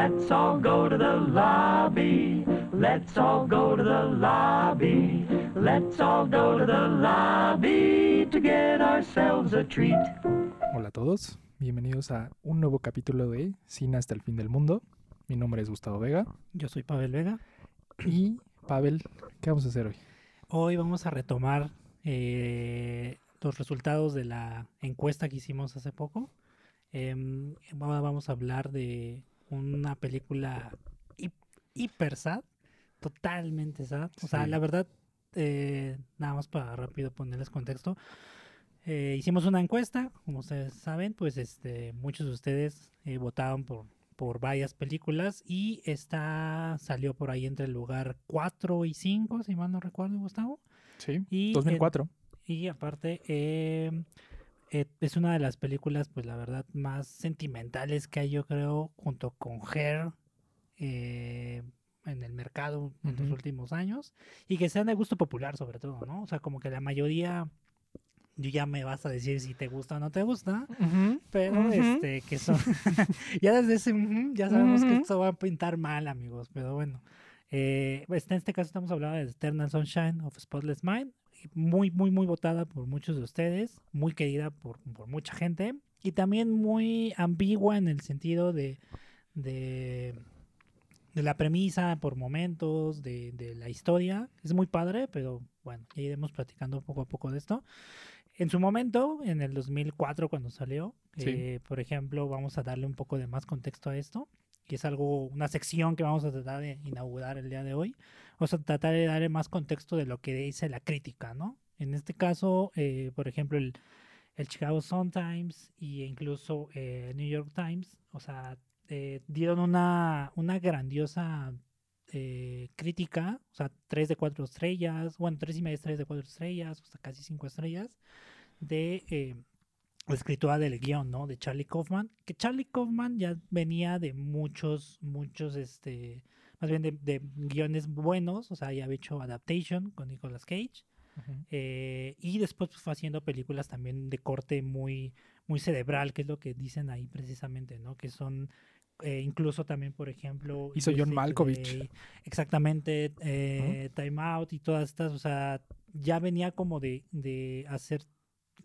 Let's all go to the lobby. Let's all go to the lobby. Let's all go to the lobby to get ourselves a treat. Hola a todos, bienvenidos a un nuevo capítulo de Cine hasta el fin del mundo. Mi nombre es Gustavo Vega Yo soy Pavel Vega. y Pavel, ¿qué vamos a hacer hoy? Hoy vamos a retomar eh, los resultados de la encuesta que hicimos hace poco. Em, vamos a hablar de una película hip- hiper sad, totalmente sad. O sea, Sí. la verdad, eh, nada más para rápido ponerles contexto. eh, hicimos una encuesta, como ustedes saben, pues este, muchos de ustedes eh, votaron por, por varias películas y esta salió por ahí entre el lugar 4 y 5, si mal no recuerdo, Gustavo. Sí, Y, 2004. Y aparte, eh, es una de las películas, pues la verdad, más sentimentales que hay, yo creo, junto con Hair eh, en el mercado en los últimos años. Y que sean de gusto popular, sobre todo, ¿no? O sea, como que la mayoría, yo ya me vas a decir si te gusta o no te gusta. Pero Ujú. este, que son. ya desde ese. ya sabemos que esto va a pintar mal, amigos. Pero bueno. Eh, pues, en este caso estamos hablando de Eternal Sunshine of Spotless Mind. Y Muy, muy, muy votada por muchos de ustedes. Muy querida por, por mucha gente. Y también muy ambigua en el sentido de. de de la premisa por momentos, de, de la historia. Es muy padre, pero bueno, ya iremos platicando poco a poco de esto. En su momento, en el 2004 cuando salió, Sí. eh, por ejemplo, vamos a darle un poco de más contexto a esto, que es algo, una sección que vamos a tratar de inaugurar el día de hoy. Vamos a tratar de darle más contexto de lo que dice la crítica, ¿no? En este caso, eh, por ejemplo, el, el Chicago Sun Times e incluso eh, New York Times, o sea, eh, dieron una, una grandiosa crítica, o sea, 3 de 4 estrellas, bueno, 3 y media estrellas de 4 estrellas, hasta casi 5 estrellas, de la escritura del guion, ¿no? De Charlie Kaufman, que Charlie Kaufman ya venía de muchos, muchos, este, más bien de, de guiones buenos, o sea, ya había hecho Adaptation con Nicolas Cage, eh, y después pues, fue haciendo películas también de corte muy, muy cerebral, que es lo que dicen ahí precisamente, ¿no? Que son eh, incluso también, por ejemplo... Hizo John Malkovich. Exactamente, eh, Time Out y todas estas, o sea, ya venía como de, de hacer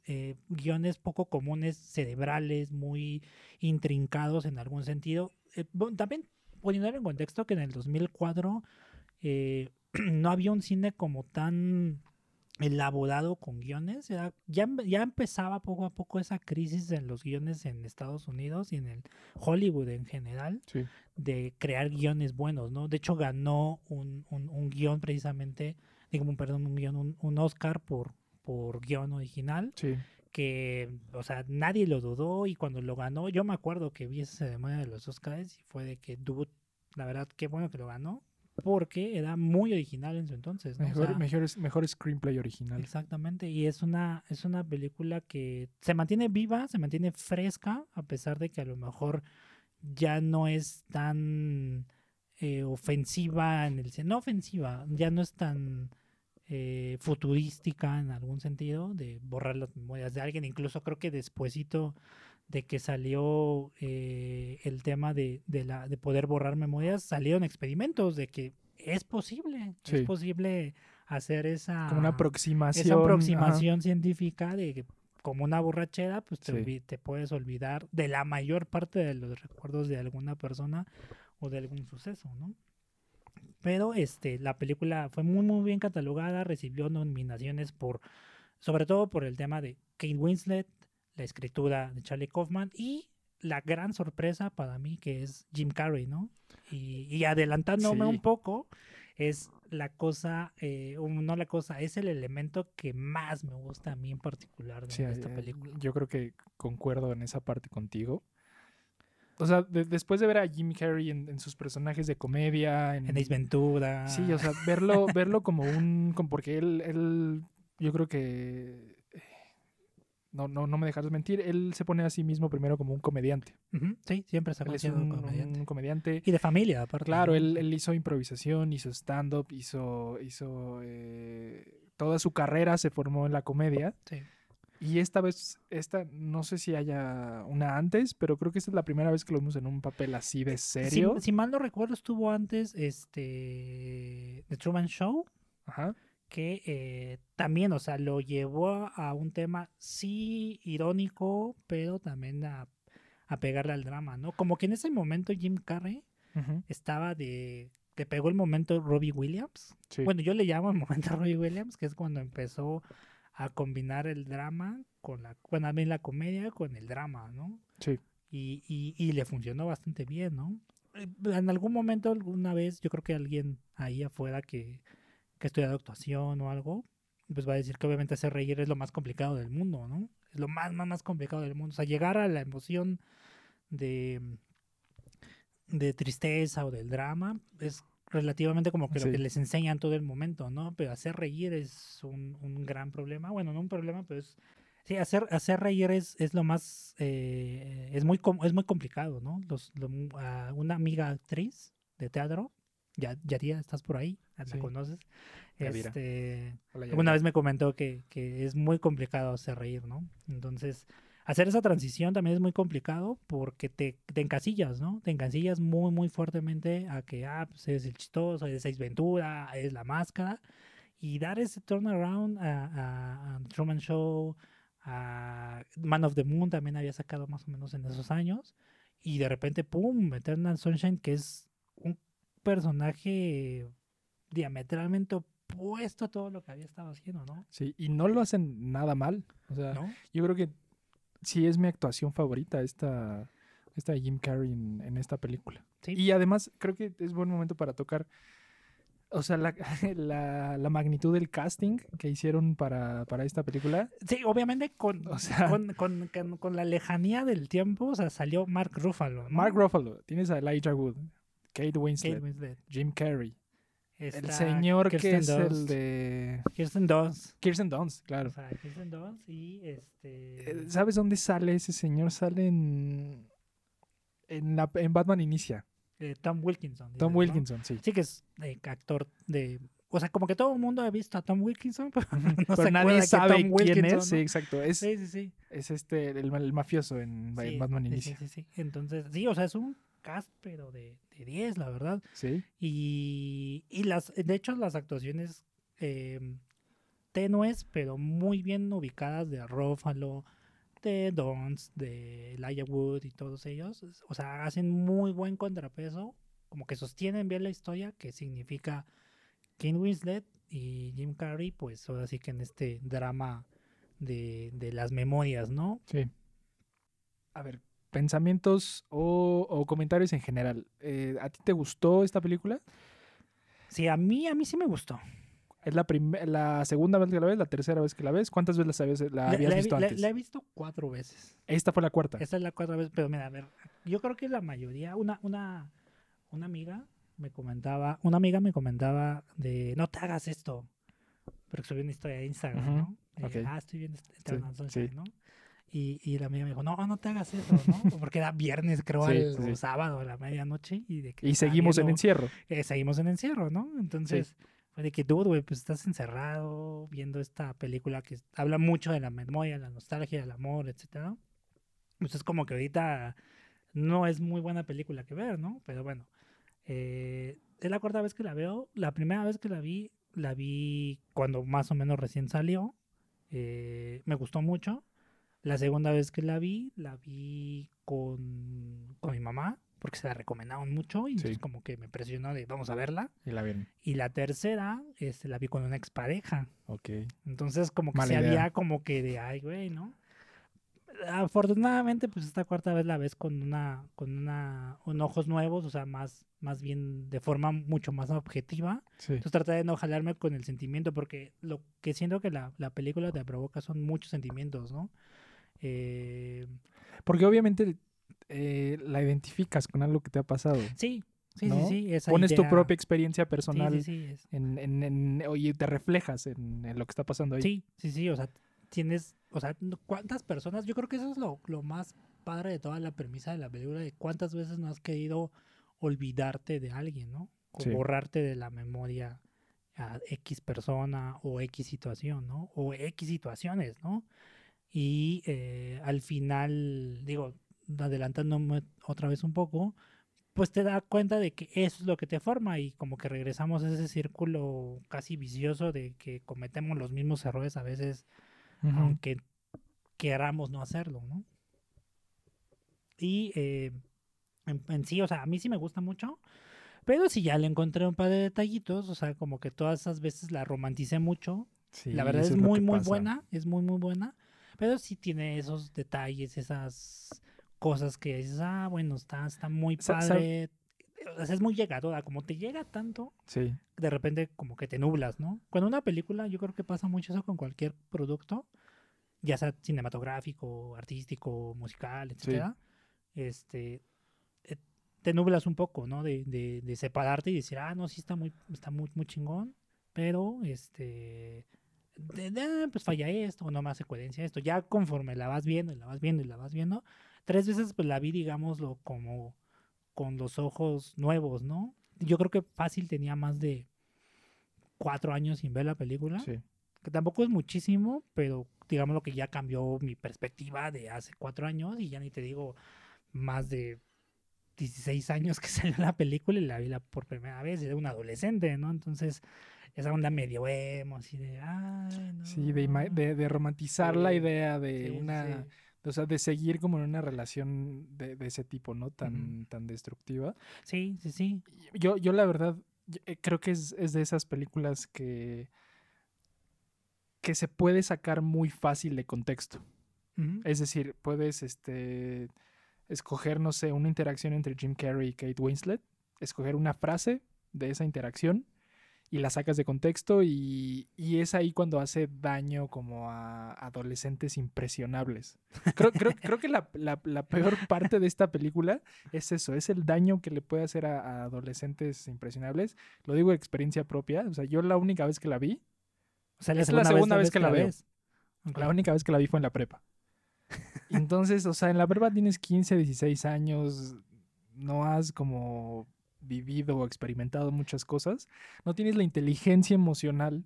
eh, guiones poco comunes, cerebrales, muy intrincados en algún sentido. Eh, también poniéndolo en contexto que en el 2004 eh, no había un cine como tan elaborado con guiones. Era- ya, ya empezaba poco a poco esa crisis en los guiones en Estados Unidos y en el Hollywood en general Sí. de crear guiones buenos, ¿no? De hecho ganó un, un, un guion precisamente, digo, perdón, un guion, un, un Oscar por, por guion original Sí. que, o sea, nadie lo dudó y cuando lo ganó, yo me acuerdo que vi esa ceremonia de los Oscars y fue de que, dude, la verdad, qué bueno que lo ganó, porque era muy original en su entonces, ¿no? O Mejor, sea, mejor, mejor screenplay original. Exactamente, y es una, es una película que se mantiene viva, se mantiene fresca, a pesar de que a lo mejor ya no es tan eh, ofensiva en el no ofensiva, ya no es tan eh, futurística en algún sentido, de borrar las memorias de alguien, incluso creo que despuesito de que salió eh, el tema de, de, la, de poder borrar memorias, salieron experimentos de que es posible, Sí. es posible hacer esa, Como una aproximación. esa ajá. aproximación científica de que como una borrachera, pues te, Sí. te puedes olvidar de la mayor parte de los recuerdos de alguna persona o de algún suceso, ¿no? Pero este, la película fue muy muy bien catalogada, recibió nominaciones por, sobre todo por el tema de Kate Winslet, la escritura de Charlie Kaufman y la gran sorpresa para mí que es Jim Carrey, ¿no? Y, y adelantándome Sí. un poco, es la cosa, eh, no la cosa, es el elemento que más me gusta a mí en particular de, Sí, de esta eh, película. Yo creo que concuerdo en esa parte contigo. O sea, de- después de ver a Jim Carrey en, en sus personajes de comedia, en, En Ace Ventura. Sí, o sea, verlo, verlo como un, como porque él, él, yo creo que, no, no, no me dejarás mentir, él se pone a sí mismo primero como un comediante. Sí, siempre se ha considerado un, comediante. un comediante. Y de familia, aparte. Claro, él, él hizo improvisación, hizo stand-up, hizo, hizo eh, toda su carrera se formó en la comedia. Sí. Y esta vez, esta, no sé si haya una antes, pero creo que esta es la primera vez que lo vemos en un papel así de Si, serio. si mal no recuerdo, estuvo antes este The Truman Show, Ajá. que eh, también, o sea, lo llevó a un tema sí irónico, pero también a, a pegarle al drama, ¿no? Como que en ese momento Jim Carrey estaba de... Le pegó el momento Robbie Williams. sí. Bueno, yo le llamo el momento Robbie Williams, que es cuando empezó a combinar el drama con la... Bueno, también la comedia con el drama, ¿no? sí. y, y, y le funcionó bastante bien, ¿no? Eh, En algún momento, alguna vez, yo creo que alguien ahí afuera que, que ha estudiado actuación o algo, pues va a decir que obviamente hacer reír es lo más complicado del mundo, ¿no? Es lo más, más, más complicado del mundo. O sea, llegar a la emoción de, de tristeza o del drama es relativamente como que lo que les enseñan todo el momento, ¿no? Pero hacer reír es un, un gran problema. Bueno, no un problema, pero es Sí, hacer, hacer reír es, es lo más, eh, es, muy, es muy complicado, ¿no? Los, lo- a una amiga actriz de teatro, ya, Yadira, estás por ahí, la Sí. conoces, este, Hola, alguna vez me comentó que, que es muy complicado hacer reír, ¿no? Entonces, hacer esa transición también es muy complicado porque te, te encasillas, ¿no? Te encasillas muy, muy fuertemente a que, ah, pues eres el chistoso, eres Ace Ventura, eres la máscara. Y dar ese turnaround a, a, a Truman Show, a Man of the Moon también había sacado más o menos en esos años. Y de repente, ¡pum! Eternal Sunshine, que es un personaje diametralmente opuesto a todo lo que había estado haciendo, ¿no? Sí, y no lo hacen nada mal. O sea, ¿No? yo creo que sí es mi actuación favorita esta, esta de Jim Carrey en, en esta película. Sí. Y además creo que es buen momento para tocar, o sea, la, la, la magnitud del casting que hicieron para, para esta película. Sí, obviamente con, O sea- con, con- con- con la lejanía del tiempo, o sea, salió Mark Ruffalo. ¿no? Mark Ruffalo, tienes a Elijah Wood, Kate Winslet, Kate Winslet, Jim Carrey, el señor Kirsten que es el de Kirsten Dunst. Kirsten Dunst, claro. O sea, Kirsten Dunst y este... Eh, ¿Sabes dónde sale ese señor? Sale en, en, la, en Batman Inicia. eh, Tom Wilkinson. Tom. Wilkinson, sí. Sí que es eh, actor de... O sea, como que todo el mundo ha visto a Tom Wilkinson, pero no Pero se nadie que sabe Tom quién Wilkinson, es. Sí, exacto. Es, Sí, sí, sí. es este, el, el mafioso en, Sí, Batman sí, Inicia. Sí, sí, sí. Entonces, sí, o sea, es un cast, pero de, de 10, la verdad. Sí. Y, y las, de hecho, las actuaciones eh, tenues, pero muy bien ubicadas de Ruffalo, de Dons, de Elijah Wood y todos ellos. O sea, hacen muy buen contrapeso, como que sostienen bien la historia, que significa King Winslet y Jim Carrey, pues ahora sí que en este drama de, de las memorias, ¿no? Sí. A ver, pensamientos o, o comentarios en general. Eh, ¿A ti te gustó esta película? Sí, a mí, a mí sí me gustó. ¿Es la, la segunda vez que la ves? ¿La tercera vez que la ves? ¿Cuántas veces la, habías- la La- habías visto antes? la he visto cuatro veces. Esta fue la cuarta. Esta es la cuarta vez, pero mira, a ver, yo creo que la mayoría, una, una, una amiga me comentaba, una amiga me comentaba de no te hagas esto, pero que subí una historia de Instagram, ¿no? De. Ah, estoy viendo este- Sí, Sunshine", sí. ¿no? Y, y la amiga me dijo, no, no te hagas eso, ¿no? Porque era viernes, creo, Sí, al sí, sí. sábado a la medianoche. Y, de que Y seguimos en viendo- encierro. eh, seguimos en encierro, ¿no? Entonces, fue de que, dude, güey, pues estás encerrado viendo esta película que habla mucho de la memoria, la nostalgia, el amor, etcétera. Pues es como que ahorita no es muy buena película que ver, ¿no? Pero bueno, eh, es la cuarta vez que la veo. La primera vez que la vi, la vi cuando más o menos recién salió. Eh, me gustó mucho. La segunda vez que la vi, la vi con, con mi mamá, porque se la recomendaron mucho y Sí. entonces como que me presionó de vamos a verla. Y la vieron. Y la tercera, este, la vi con una expareja. Ok. Entonces como que Mala se idea. había como que de, ay, güey, ¿no? Afortunadamente, pues esta cuarta vez la ves con una, con una, con ojos nuevos, o sea, más, más bien de forma mucho más objetiva. Sí. Entonces traté de no jalarme con el sentimiento, porque lo que siento que la, la película te provoca son muchos sentimientos, ¿no? Eh, Porque obviamente eh, la identificas con algo que te ha pasado. sí, sí, ¿No? sí, sí. esa Pones tu propia experiencia personal sí, sí, es- En, en, en- oye, te reflejas en, en lo que está pasando ahí. Sí, sí, sí, o sea, tienes, o sea, ¿cuántas personas? Yo creo que eso es lo, lo más padre de toda la premisa de la película, de cuántas veces no has querido olvidarte de alguien, ¿no? O borrarte de la memoria a X persona o X situación, ¿no? O X situaciones, ¿no? Y eh, al final, digo, adelantándome otra vez un poco, pues te da cuenta de que eso es lo que te forma y como que regresamos a ese círculo casi vicioso de que cometemos los mismos errores a veces, aunque queramos no hacerlo, ¿no? Y eh, en, en sí, o sea, a mí sí me gusta mucho, pero sí ya le encontré un par de detallitos, o sea, como que todas esas veces la romanticé mucho. Sí, la verdad es lo muy, muy buena, es muy, muy buena, pero sí tiene esos detalles, esas cosas que dices, ah, bueno, está, está muy padre. O sea, es muy llegadora, como te llega tanto, Sí, de repente como que te nublas, ¿no? Cuando una película, yo creo que pasa mucho eso con cualquier producto, ya sea cinematográfico, artístico, musical, etcétera. Este eh, te nublas un poco, ¿no? De, de, de separarte y decir, ah, no, sí está muy, está muy, muy chingón, pero este de- de, pues falla esto, o no me hace coherencia esto. Ya conforme la vas viendo y la vas viendo y la vas viendo, tres veces pues la vi, digámoslo, como con los ojos nuevos, ¿no? Yo creo que fácil tenía más de cuatro años sin ver la película, sí. que tampoco es muchísimo, pero digamos lo que ya cambió mi perspectiva de hace cuatro años y ya ni te digo más de 16 años que salió la película y la vi la por primera vez, era un adolescente, ¿no? Entonces, esa onda medio emo, así de, ay, no. Sí, de, ima- de, de romantizar la idea de Sí, una, sí. o sea, de seguir como en una relación de, de ese tipo, ¿no? Tan, tan destructiva. Sí, sí, sí. Yo, yo la verdad, eh, creo que es, es de esas películas que, que se puede sacar muy fácil de contexto. Es decir, puedes este, escoger, no sé, una interacción entre Jim Carrey y Kate Winslet, escoger una frase de esa interacción y la sacas de contexto y, y es ahí cuando hace daño como a adolescentes impresionables. Creo, creo, creo que la, la- la peor parte de esta película es eso, es el daño que le puede hacer a, a adolescentes impresionables. Lo digo de experiencia propia, o sea, yo la única vez que la vi, O sea, Es la segunda vez que la veo. la única vez que la vi fue en la prepa. Entonces, o sea, en la prepa tienes 15, 16 años, no has como vivido o experimentado muchas cosas, no tienes la inteligencia emocional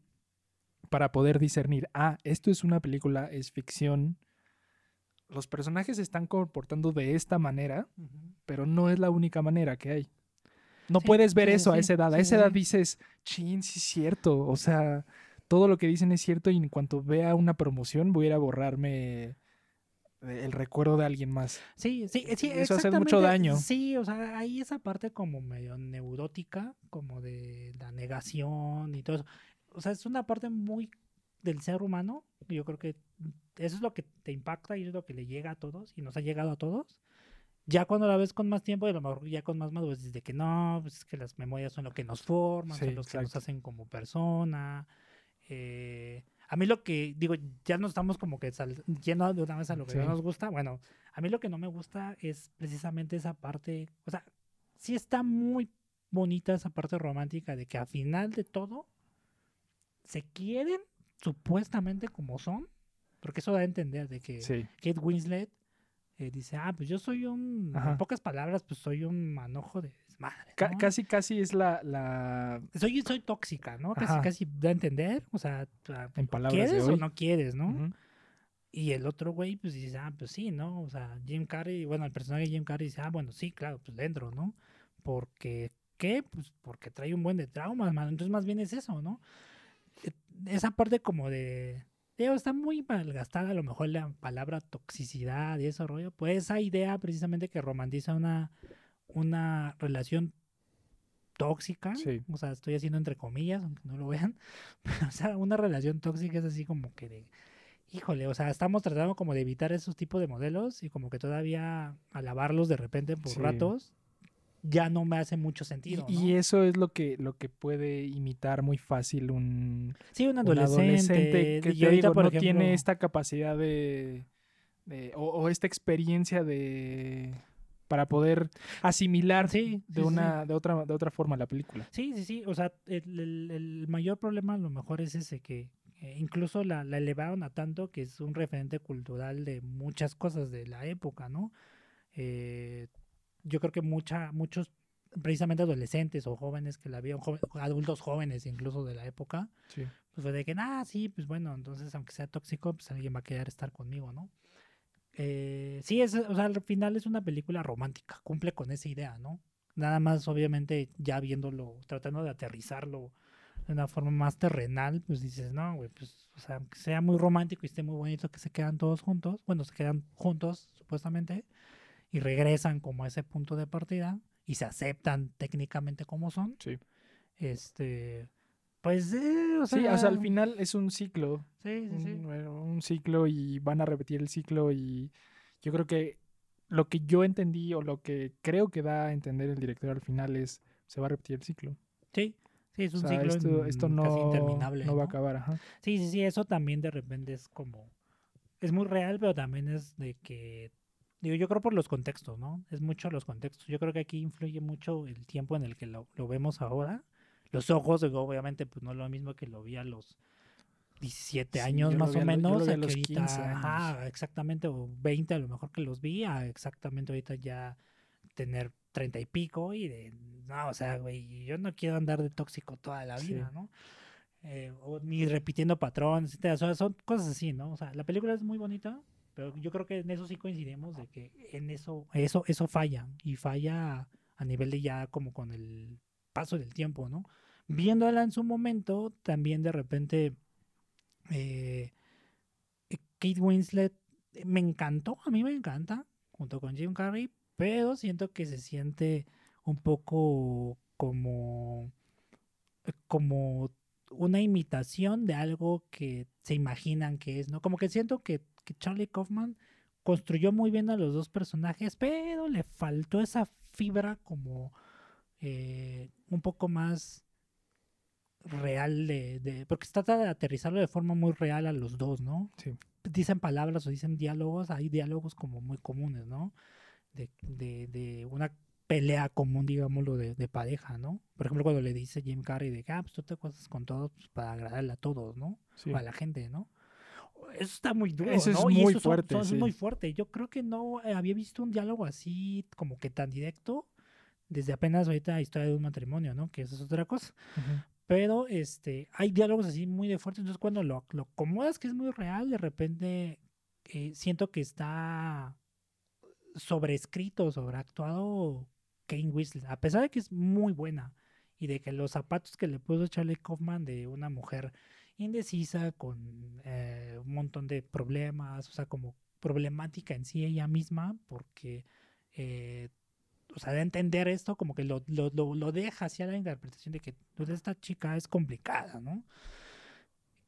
para poder discernir, ah, esto es una película, es ficción, los personajes se están comportando de esta manera, pero no es la única manera que hay. No Sí, puedes ver sí, sí, eso a esa edad. A esa edad dices, chin, sí es cierto. O sea, todo lo que dicen es cierto y en cuanto vea una promoción voy a ir a borrarme el recuerdo de alguien más. Sí, sí, sí, Eso hace mucho daño. Sí, o sea, hay esa parte como medio neurótica, como de la negación y todo eso. O sea, es una parte muy del ser humano. Yo creo que eso es lo que te impacta y es lo que le llega a todos y nos ha llegado a todos. Ya cuando la ves con más tiempo y a lo mejor ya con más madurez, dices de que no, pues es que las memorias son lo que nos forman, Sí, son los que nos exacto. hacen como persona. Eh, a mí lo que, digo, ya no estamos como que sal- yendo de una vez a lo que no Sí. nos gusta. Bueno, a mí lo que no me gusta es precisamente esa parte, o sea, sí está muy bonita esa parte romántica de que al final de todo se quieren supuestamente como son, porque eso da a entender de que Sí. Kate Winslet eh, dice, ah, pues yo soy un, Ajá. en pocas palabras, pues soy un manojo de desmadre. Casi, casi es la, la Soy, soy tóxica, ¿no? Casi, Ajá. casi da a entender, o sea, ah, en palabras de ¿quieres o hoy. no quieres, no? Y el otro güey, pues dice, ah, pues sí, ¿no? O sea, Jim Carrey, bueno, el personaje de Jim Carrey dice, ah, bueno, sí, claro, pues dentro, ¿no? Porque, ¿qué? Pues porque trae un buen de traumas. Entonces, más bien es eso, ¿no? Eh, Esa parte como de. Digo, está muy malgastada a lo mejor la palabra toxicidad y ese rollo. Pues esa idea precisamente que romantiza una, una relación tóxica. Sí. O sea, estoy haciendo entre comillas, aunque no lo vean. o sea, una relación tóxica es así como que de. Híjole, o sea, estamos tratando como de evitar esos tipos de modelos y como que todavía alabarlos de repente por Sí. ratos ya no me hace mucho sentido. y ¿no? eso es lo que, lo que puede imitar muy fácil un, sí, un un adolescente, que y te ahorita, digo, por no ejemplo, tiene esta capacidad de, de- o, o esta experiencia de para poder asimilar Sí, de sí, sí. una de otra de otra forma la película. Sí, sí, sí. O sea, el, el- el mayor problema a lo mejor es ese que eh, incluso la, la elevaron a tanto que es un referente cultural de muchas cosas de la época, ¿no? Eh, yo creo que mucha, muchos precisamente adolescentes o jóvenes que la vieron, joven- adultos jóvenes incluso de la época, pues fue de que, ah, sí, pues bueno, entonces aunque sea tóxico, pues alguien va a querer estar conmigo, ¿no? Eh, sí, es, o sea, al final es una película romántica, cumple con esa idea, ¿no? Nada más, obviamente, ya viéndolo, tratando de aterrizarlo de una forma más terrenal, pues dices, no, güey, pues, o sea, aunque sea muy romántico y esté muy bonito que se quedan todos juntos, bueno, se quedan juntos, supuestamente, y regresan como a ese punto de partida y se aceptan técnicamente como son, Sí. este, pues, eh, o sea, Sí, o sea, al final es un ciclo. sí, sí, sí. Un, bueno, un ciclo y van a repetir el ciclo y yo creo que lo que yo entendí o lo que creo que da a entender el director al final es se va a repetir el ciclo. Sí, sí, es O un sea, ciclo esto, esto no, casi interminable. no va a ¿no? acabar. Ajá. Sí, sí, sí, eso también de repente es como. Es muy real, pero también es de que. Digo, yo creo por los contextos, ¿no? Es mucho los contextos. Yo creo que aquí influye mucho el tiempo en el que lo, lo vemos ahora. Los ojos, obviamente, pues no es lo mismo que lo vi a los 17 Sí, años más o a menos. a los ahorita, 15 años. ajá, exactamente, o 20 a lo mejor que los vi, a exactamente ahorita ya tener 30 y pico y de, no, o sea, güey, yo no quiero andar de tóxico toda la Sí. vida, ¿no? Eh, o ni repitiendo patrones, etcétera. O sea, son cosas así, ¿no? O sea, la película es muy bonita, pero yo creo que en eso sí coincidimos de que en eso, eso, eso falla. Y falla a nivel de ya como con el paso del tiempo, ¿no? Viéndola en su momento, también de repente eh, eh, Kate Winslet eh, me encantó, a mí me encanta, junto con Jim Carrey, pero siento que se siente un poco como como una imitación de algo que se imaginan que es, ¿no? Como que siento que, que Charlie Kaufman construyó muy bien a los dos personajes, pero le faltó esa fibra como eh, un poco más real de, de- porque se trata de aterrizarlo de forma muy real a los dos, ¿no? Sí. Dicen palabras o dicen diálogos, hay diálogos como muy comunes, ¿no? De, de, de una pelea común, digámoslo, de, de pareja, ¿no? Por ejemplo, cuando le dice Jim Carrey de que, ah, pues tú te acuestas con todos pues, para agradarle a todos, ¿no? Sí. O a la gente, ¿no? Eso está muy duro, Eso es ¿no? Y muy eso fuerte, son- es sí. muy fuerte. Yo creo que no eh, había visto un diálogo así, como que tan directo, desde apenas ahorita Historia de un matrimonio, ¿no? Que eso es otra cosa. Pero este, hay diálogos así muy de fuertes. Entonces, cuando lo, lo acomodas que es muy real, de repente eh, siento que está sobreescrito, sobreactuado Kane Winslet. A pesar de que es muy buena y de que los zapatos que le puso Charlie Kaufman de una mujer indecisa con eh, un montón de problemas, o sea, como problemática en sí ella misma, porque eh, o sea, de entender esto, como que lo, lo, lo, lo deja hacia la interpretación de que pues, esta chica es complicada, ¿no?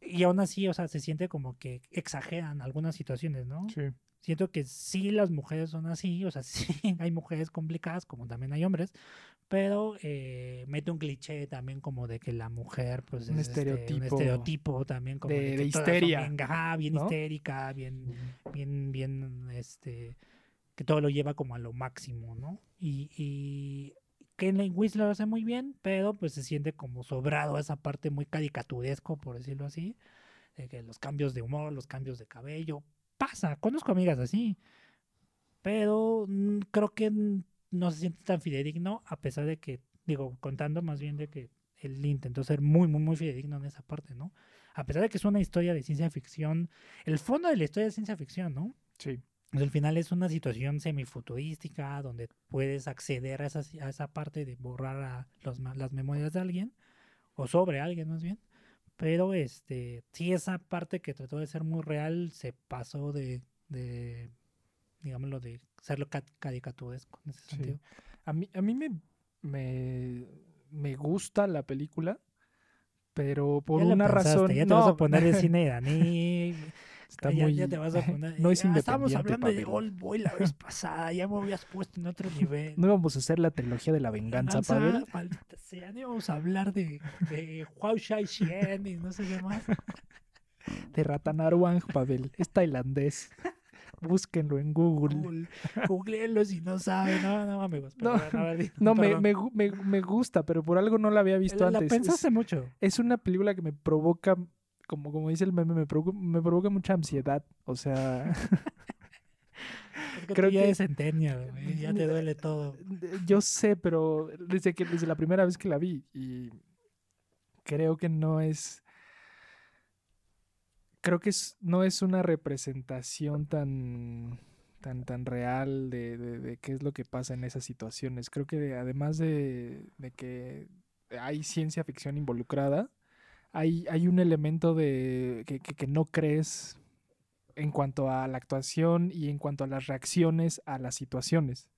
Y aún así, o sea, se siente como que exageran algunas situaciones, ¿no? Sí. Siento que sí las mujeres son así, o sea, sí hay mujeres complicadas, como también hay hombres, pero eh, mete un cliché también como de que la mujer, pues, Un es este, estereotipo un estereotipo también como de- de son histeria, bien, ajá, bien ¿no? histérica, bien, bien, bien, este, que todo lo lleva como a lo máximo, ¿no? Y, y Kenley Whistler lo hace muy bien, pero pues se siente como sobrado esa parte muy caricaturesco, por decirlo así, de que los cambios de humor, los cambios de cabello, pasa, conozco amigas así, pero mm, creo que no se siente tan fidedigno, a pesar de que, digo, contando más bien de que él intentó ser muy, muy, muy fidedigno en esa parte, ¿no? A pesar de que es una historia de ciencia ficción, el fondo de la historia es ciencia ficción, ¿no? Sí. Pues, al final es una situación semifuturística donde puedes acceder a esa, a esa parte de borrar a los las memorias de alguien o sobre alguien más bien. Pero este, sí, esa parte que trató de ser muy real se pasó de, de digámoslo, de serlo ca- caricaturesco en ese Sí. sentido. A mí, a mí me, me, me gusta la película, pero por Ya una pensaste, razón. Ya te no, vas a poner de cine Dani. Está ya, muy- ya te vas a poner. no es "Ah, Estábamos hablando de Pavel". Old Boy la vez pasada. Ya me habías puesto en otro nivel. No íbamos a hacer la trilogía de la venganza, Pavel. maldita sea, no íbamos a hablar de, de Huao Shai Xian y no sé qué más. De Ratanaruang, Pavel. Es tailandés. Búsquenlo en Google. Google, googleenlo si no saben. No, no, amigos. No, perdón, a ver, No, me, me, me, me gusta, pero por algo no la había visto La antes. pensaste Es, mucho. es una película que me provoca, como, como dice el meme, me provoca, me provoca mucha ansiedad. O sea, Es que Creo tú ya que- centennial, güey, ya te duele todo. Yo sé, pero desde que desde la primera vez que la vi y creo que no es creo que es, no es una representación tan tan tan real de, de- de qué es lo que pasa en esas situaciones. Creo que además de, de que hay ciencia ficción involucrada, hay, hay un elemento de que, que- que no crees en cuanto a la actuación y en cuanto a las reacciones a las situaciones.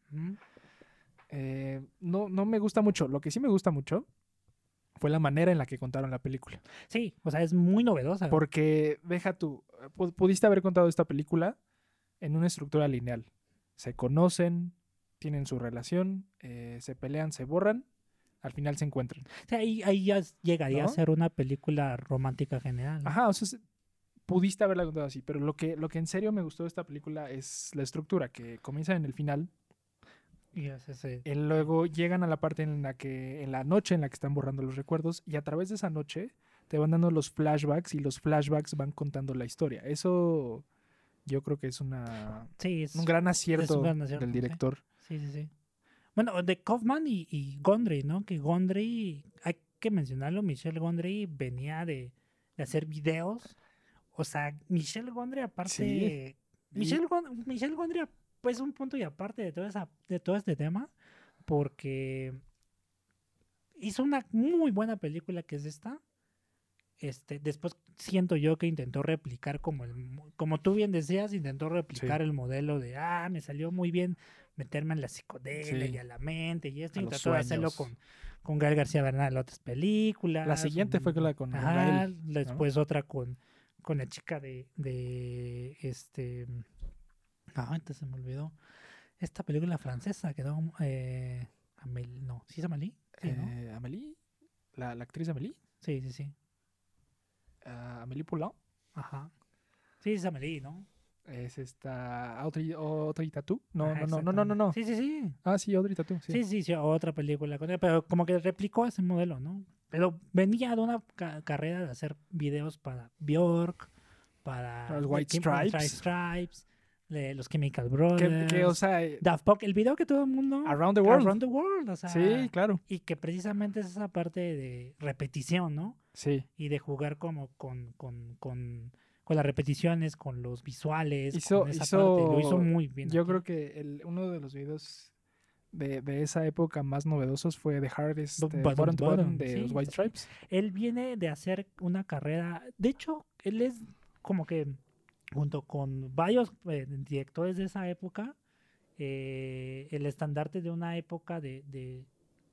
Eh, no, no me gusta mucho. Lo que sí me gusta mucho fue la manera en la que contaron la película. Sí, o sea, es muy novedosa. Porque, deja tú, pu- pudiste haber contado esta película en una estructura lineal. Se conocen, tienen su relación, eh, se pelean, se borran, al final se encuentran. O sea, ahí, ahí ya llegaría ¿No? a ser una película romántica general. ¿no? Ajá, o sea, se- pudiste haberla contado así, pero lo que, lo que en serio me gustó de esta película es la estructura, que comienza en el final, Y luego llegan a la parte en la que, en la noche en la que están borrando los recuerdos, y a través de esa noche te van dando los flashbacks y los flashbacks van contando la historia. Eso yo creo que es una, sí, es, un gran acierto, gran acierto, del sí. director. Sí, sí, sí. Bueno, de Kaufman y, y Gondry, ¿no? Que Gondry, hay que mencionarlo, Michelle Gondry venía de, de hacer videos. O sea, Michelle Gondry aparte... Y- Michelle, Gon- Michelle Gondry pues un punto y aparte de, toda esa, de todo este tema, porque hizo una muy buena película que es esta. Este, después siento yo que intentó replicar como el mo- como tú bien decías, intentó replicar el modelo de ah, me salió muy bien meterme en la psicodelia Sí. y a la mente y esto, A los intentó de hacerlo con, con Gael García Bernal en otras películas. La siguiente fue con la con Ajá, Gael, después otra con, con la chica de, de este ah, antes se me olvidó. Esta película francesa quedó eh, Amélie- no, ¿sí es Amélie? Sí, ¿no? eh, Amélie, la, la actriz Amélie, Sí, sí, sí. ah, Amélie Poulain, Ajá. Sí, es Amélie, ¿no? Es esta Audrey, Audrey Tautou. No, Ajá, no, no, no, no, no. Ah. Sí, sí, sí. Ah, sí, Audrey Tautou, sí. Sí, sí, sí, otra película con él, pero como que replicó ese modelo, ¿no? Pero venía de una ca- carrera de hacer videos para Bjork, para los White Stripes. Stripes, de los Chemical Brothers, que, o sea, eh, Daft Punk, el video que todo el mundo Around the World. Around the World, o sea, sí, claro. y que precisamente es esa parte de repetición, ¿no? Sí. Y de jugar como con, con, con, con las repeticiones, con los visuales, Hizo- con esa hizo- parte, lo hizo muy bien. Yo aquí. creo que el, uno de los videos de, de esa época más novedosos fue The Hardest eh, Bottom Bottom to Bottom Bottom, de sí, los White. Stripes. él viene de hacer una carrera. De hecho, él es como que junto con varios eh, directores de esa época, eh, el estandarte de una época de, de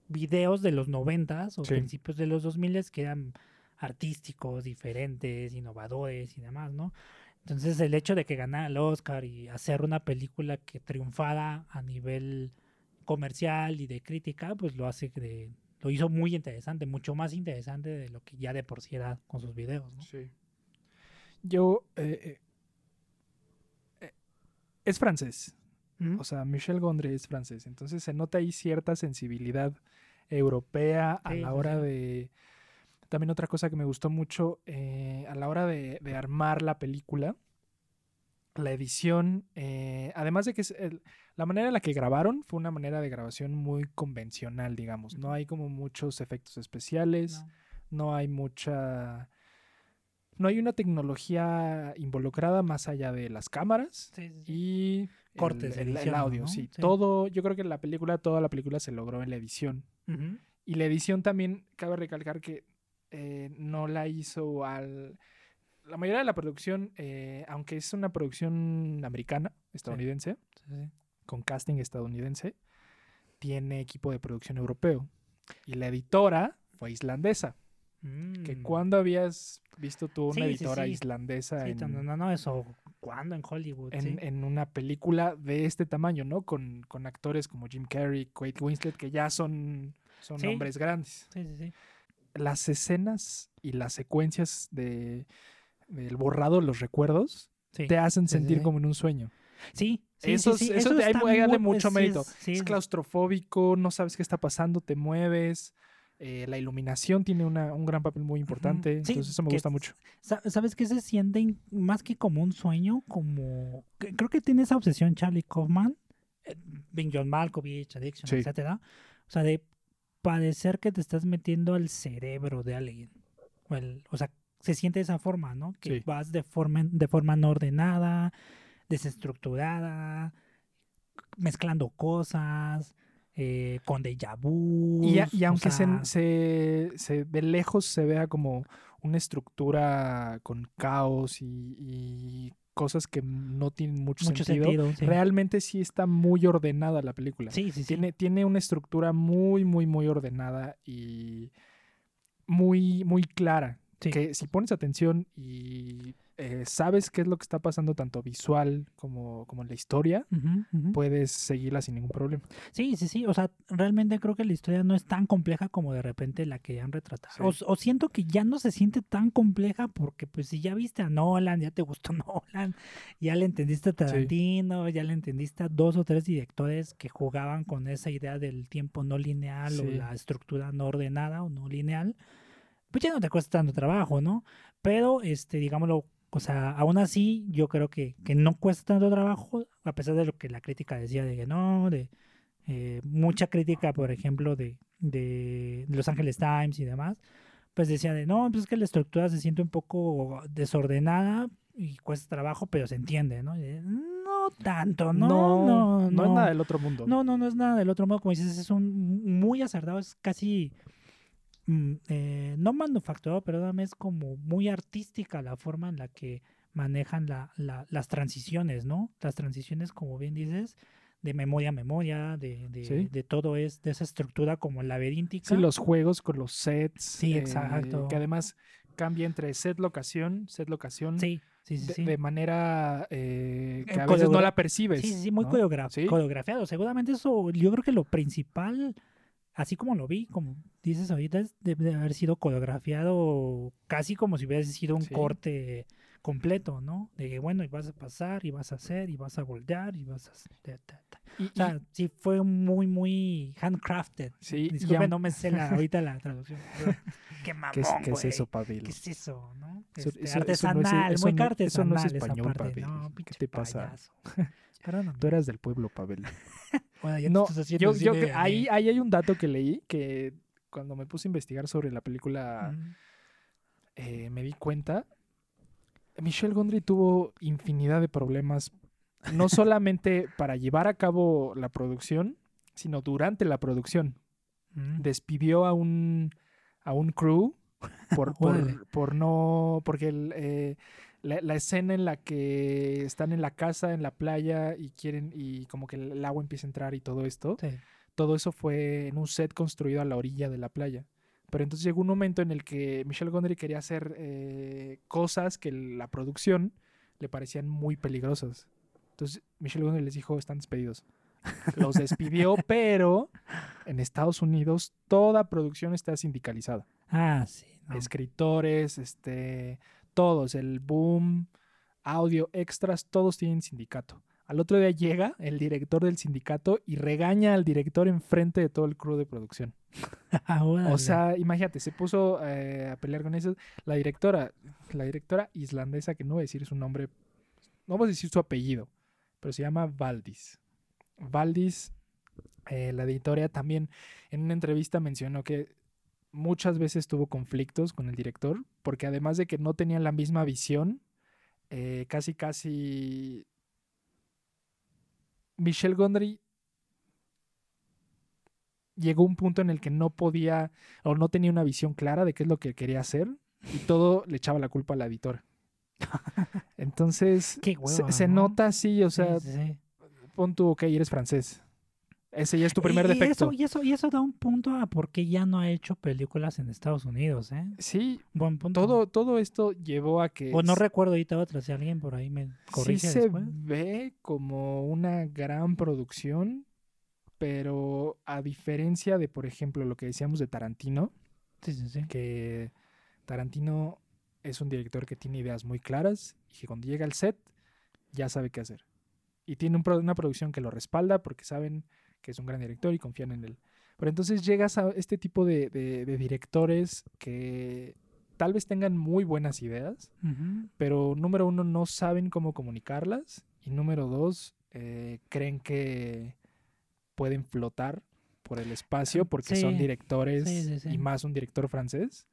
videos de los noventas o Sí. principios de los 2000 que eran artísticos, diferentes, innovadores y demás, ¿no? Entonces el hecho de que ganara el Oscar y hacer una película que triunfara a nivel comercial y de crítica, pues lo hace de, lo hizo muy interesante, mucho más interesante de lo que ya de por sí era con sus videos, ¿no? Sí. Yo. eh, eh, eh, es francés. O sea, Michel Gondry es francés. Entonces se nota ahí cierta sensibilidad europea a la hora sí. de. También otra cosa que me gustó mucho eh, a la hora de, de armar la película, la edición, eh, además de que es el- la manera en la que grabaron fue una manera de grabación muy convencional, digamos. No hay como muchos efectos especiales, No. no hay mucha... No hay una tecnología involucrada más allá de las cámaras Sí, sí, sí. y Cortes el, el edición, audio, ¿no? sí. Todo, yo creo que la película, toda la película se logró en la edición. Y la edición también, cabe recalcar que eh, no la hizo al... La mayoría de la producción, eh, aunque es una producción americana, estadounidense, Sí, sí. con casting estadounidense, tiene equipo de producción europeo. Y la editora fue islandesa. Que Mm. cuando habías visto tú una editora islandesa en, no, no, no, eso, ¿cuándo en Hollywood? en, sí. en una película de este tamaño, ¿no? Con, con actores como Jim Carrey, Kate Winslet, que ya son, son Sí. hombres grandes. Sí, sí, sí. Las escenas y las secuencias de del borrado, los recuerdos, Sí, te hacen sí, sentir sí. como en un sueño. Sí, sí, eso, sí, sí, eso, te- hay, que darle mucho mérito. es- claustrofóbico, no sabes qué está pasando, te mueves. Eh, la iluminación tiene una- un gran papel muy importante. Sí, entonces eso me que gusta mucho. Sa- ¿Sabes qué se siente más que como un sueño? Como. Creo que tiene esa obsesión Charlie Kaufman, eh, Bing John Malkovich, Addiction, Sí. etcétera. O sea, de padecer que te estás metiendo al cerebro de alguien. O, el- o sea, se siente de esa forma, ¿no? Que Sí. vas de forma, de forma no ordenada, desestructurada, mezclando cosas, eh, con déjà vu. Y, a- y aunque se- se, se- de lejos se vea como una estructura con caos y, y cosas que no tienen mucho, mucho sentido, sentido. sí. realmente sí está muy ordenada la película. Sí, sí, sí. Tiene, tiene una estructura muy, muy, muy ordenada y muy, muy clara. Sí. Que si pones atención y eh, sabes qué es lo que está pasando tanto visual como, como en la historia, puedes seguirla sin ningún problema. Sí, sí, sí. O sea, realmente creo que la historia no es tan compleja como de repente la que han retratado. Sí. O, o siento que ya no se siente tan compleja porque pues si ya viste a Nolan, ya te gustó Nolan, ya le entendiste a Tarantino, ya le entendiste a dos o tres directores que jugaban con esa idea del tiempo no lineal o la estructura no ordenada o no lineal, pues ya no te cuesta tanto trabajo, ¿no? Pero, este, digámoslo, o sea, aún así yo creo que, que no cuesta tanto trabajo, a pesar de lo que la crítica decía de que no, de eh, mucha crítica, por ejemplo, de, de Los Angeles Times y demás, pues decía de no, pues es que la estructura se siente un poco desordenada y cuesta trabajo, pero se entiende, ¿no? Y no tanto, no, no, no es nada del otro mundo. no, no, no es nada del otro modo. Como dices, es un muy acertado, es casi eh, no manufacturado, pero también es como muy artística la forma en la que manejan la, la- las transiciones, ¿no? Las transiciones, como bien dices, de memoria a memoria, de, de, Sí. de todo es, de esa estructura como laberíntica. Sí, los juegos con los sets. Sí, eh, exacto. que además cambia entre set locación, set locación. Sí, sí, sí. de, sí. de manera eh, que Eh, a veces no la percibes. Sí, sí, sí, muy ¿no? coreogra- Sí. coreografiado. Seguramente eso, yo creo que lo principal, así como lo vi, como dices ahorita, debe de haber sido coreografiado casi como si hubiese sido un Sí. corte completo, ¿no? De que, bueno, y vas a pasar, y vas a hacer, y vas a voltear, y vas a... ta, ta, ta. Y- O sea, sí fue muy, muy handcrafted. Sí, y Disculpe, aun- no me sé la, ahorita la traducción. Qué mamón, ¿Qué es, qué es eso, Pavel? ¿Qué es eso, no? Este, eso- eso no es- artesanal, eso muy artesanal no es esa español, parte. Pavel. No, ¿Qué te pasa? Perdóname. Tú eras del pueblo, Pavel. Bueno, ya te No, estás haciendo yo, yo de ahí, ahí hay un dato que leí que cuando me puse a investigar sobre la película Mm. eh, me di cuenta. Michelle Gondry tuvo infinidad de problemas, no solamente para llevar a cabo la producción, sino durante la producción. Mm. Despidió a un, a un crew por, por, por no. Porque el, eh, la, la escena en la que están en la casa, en la playa y quieren. y como que el agua empieza a entrar y todo esto. Sí. Todo eso fue en un set construido a la orilla de la playa. Pero entonces llegó un momento en el que Michelle Gondry quería hacer eh, cosas que la producción le parecían muy peligrosas. Entonces Michelle Gondry les dijo, están despedidos. Los despidió, pero en Estados Unidos toda producción está sindicalizada. Ah, sí. no. Escritores, este, todos, el boom, audio, extras, todos tienen sindicato. Al otro día llega el director del sindicato y regaña al director enfrente de todo el crew de producción. Ah. O sea, imagínate, se puso eh, a pelear con eso. La directora, la directora islandesa, que no voy a decir su nombre, no voy a decir su apellido, pero se llama Valdis. Valdis, eh, la editora también en una entrevista mencionó que muchas veces tuvo conflictos con el director, porque además de que no tenían la misma visión, eh, casi, casi... Michelle Gondry llegó un punto en el que no podía o no tenía una visión clara de qué es lo que quería hacer y todo le echaba la culpa a la editora. Entonces, Qué se, hueva, se ¿no? nota así, o sea, sí, sí. pon tú, ok, eres francés. Ese ya es tu primer y, y defecto. Eso, y, eso, y eso da un punto a por qué ya no ha hecho películas en Estados Unidos, ¿eh? Sí, Buen punto. todo, todo esto llevó a que O no recuerdo ahorita otra, si alguien por ahí me sí corrige se después. ve como una gran producción, pero a diferencia de, por ejemplo, lo que decíamos de Tarantino, Sí, sí, sí. que Tarantino es un director que tiene ideas muy claras y que cuando llega al set ya sabe qué hacer. Y tiene un una producción que lo respalda porque saben que es un gran director y confían en él. Pero entonces llegas a este tipo de, de- de directores que tal vez tengan muy buenas ideas, pero número uno, no saben cómo comunicarlas. Y número dos, eh, creen que pueden flotar por el espacio porque son directores sí, sí, sí. y más un director francés.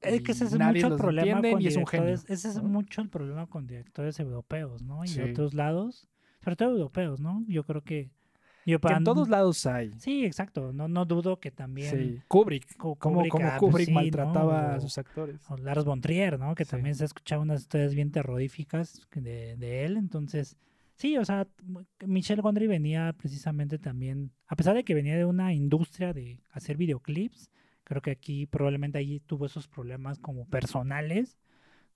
Es que ese es mucho el problema con y es un genio, directores. Ese es ¿no? mucho el problema con directores europeos, ¿no? Y de otros lados, sobre todo europeos, ¿no? Yo creo que. Yo Que en todos lados hay. Sí, exacto. No, no dudo que también. Sí. Kubrick. Ku- Cómo Kubrick, ah, pues Kubrick sí, ¿no? maltrataba a sus actores. o Lars von Trier, ¿no? Que Sí. también se ha escuchado unas historias bien terroríficas de, de él. Entonces, sí, o sea, m- Michel Gondry venía precisamente también, a pesar de que venía de una industria de hacer videoclips, creo que aquí probablemente allí tuvo esos problemas como personales,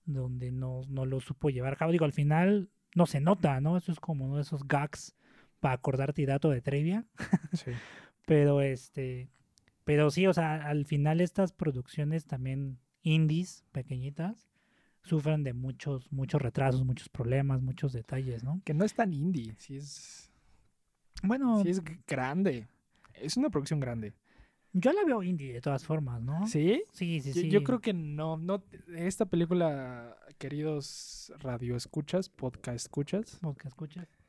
donde no, no lo supo llevar a cabo. Digo, al final no se nota, ¿no? Eso es como uno de esos gags para acordarte y dato de trivia. Sí. Pero este, pero sí, o sea, al final estas producciones también indies, pequeñitas, sufren de muchos, muchos retrasos, muchos problemas, muchos detalles, ¿no? Que no es tan indie. Sí es, Bueno, sí es grande. Es una producción grande. yo la veo indie de todas formas, ¿no? ¿Sí? sí, sí. Yo, sí. yo creo que no, no. Esta película, queridos radio escuchas, podcast escuchas, ¿Vos que escuchas?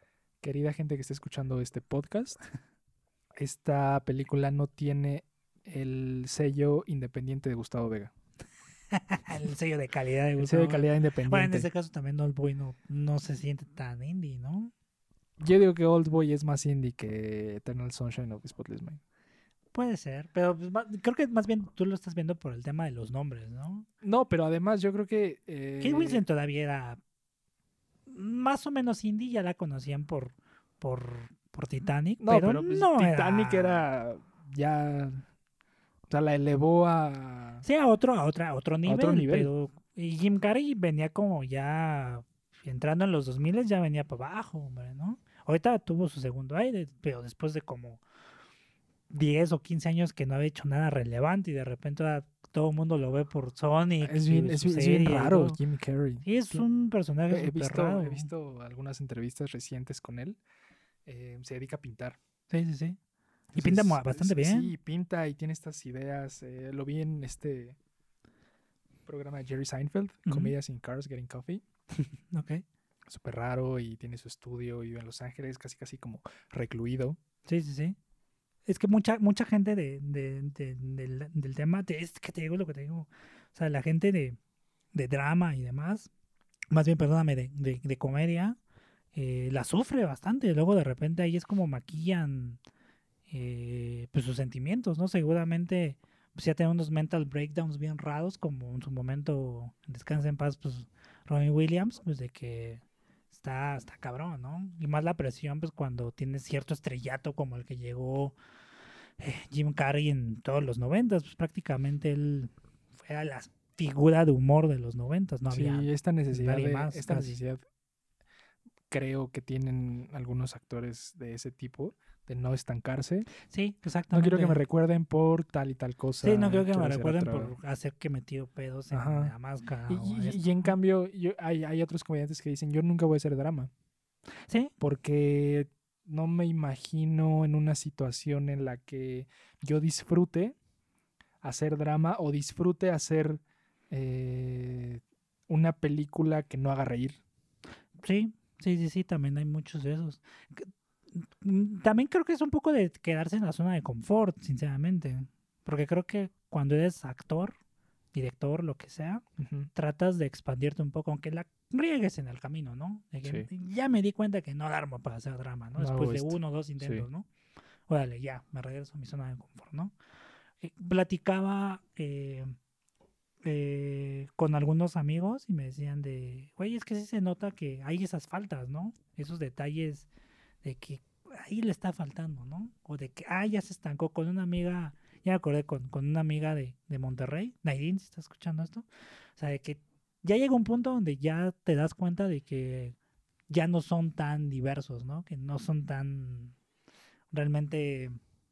Querida gente que está escuchando este podcast, esta película no tiene el sello independiente de Gustavo Vega. el sello de calidad de El sello Gustavo. de calidad independiente. Bueno, en este caso también Old Boy no, no se siente tan indie, ¿no? Yo digo que Old Boy es más indie que Eternal Sunshine of the Spotless Mind. Puede ser, pero pues, creo que más bien tú lo estás viendo por el tema de los nombres, ¿no? No, pero además yo creo que... eh, Kate Winslet todavía era más o menos indie, ya la conocían por, por, por Titanic, No, pero, pero, pues, no Titanic era ya... O sea, la elevó a... Sí, a otro, a otra, a otro nivel, otro nivel. pero y Jim Carrey venía como ya entrando en los 2000 ya venía para abajo, hombre, ¿no? Ahorita tuvo su segundo aire, pero después de como 10 o 15 años que no había hecho nada relevante y de repente todo el mundo lo ve por Sonic. Es y bien, es, bien- es raro. Jim Carrey. Sí, es un personaje He visto, raro. he visto algunas entrevistas recientes con él. Eh, se dedica a pintar. Sí, sí, sí. Y pinta bastante bien. Sí, pinta y tiene estas ideas. eh, lo vi en este programa de Jerry Seinfeld. Comedias in Cars Getting Coffee. Ok. Súper raro y tiene su estudio y vive en Los Ángeles, casi casi como recluido. Sí, sí, sí. Es que mucha, mucha gente de, de- de- del, tema, de, es que te digo lo que te digo. O sea, la gente de, drama y demás, más bien, perdóname, de comedia, eh, la sufre bastante. Luego de repente ahí es como maquillan eh, pues sus sentimientos, ¿no? Seguramente pues, ya tiene unos mental breakdowns bien raros, como en su momento, descansa en paz, pues Robin Williams, pues de que está, está cabrón, ¿no? Y más la presión, pues cuando tienes cierto estrellato como el que llegó eh, Jim Carrey en todos los noventas, pues prácticamente él fue la figura de humor de los noventas, no sí, había... esta necesidad, nadie de- más, esta casi. necesidad creo que tienen algunos actores de ese tipo de no estancarse. Sí, No exactamente. quiero que me recuerden por tal y tal cosa. Sí, no creo que me quiero recuerden otra. por hacer que metido pedos en Ajá. la máscara. Y, o y- esto, y en ¿no? cambio, yo- hay, hay otros comediantes que dicen, yo nunca voy a hacer drama, Sí, porque no me imagino en una situación en la que yo disfrute hacer drama o disfrute hacer eh, una película que no haga reír. Sí, sí, sí, sí, también hay muchos de esos. Mm, También creo que es un poco de quedarse en la zona de confort, sinceramente. Porque creo que cuando eres actor, director, lo que sea, Ujú. tratas de expandirte un poco, aunque la riegues en el camino, ¿no? De que Ya me di cuenta que no da arma para hacer drama, ¿no? No Después de esto. uno o dos intentos, Sí. ¿no? Órale, ya, me regreso a mi zona de confort, ¿no? Eh, platicaba eh, eh, con algunos amigos y me decían de, güey, es que sí se nota que hay esas faltas, ¿no? Esos detalles de que ahí le está faltando, ¿no? O de que, ah, ya se estancó con una amiga, ya me acordé con, con una amiga de, de Monterrey, Naidin, si está escuchando esto, o sea, de que ya llega un punto donde ya te das cuenta de que ya no son tan diversos, ¿no? Que no son tan realmente,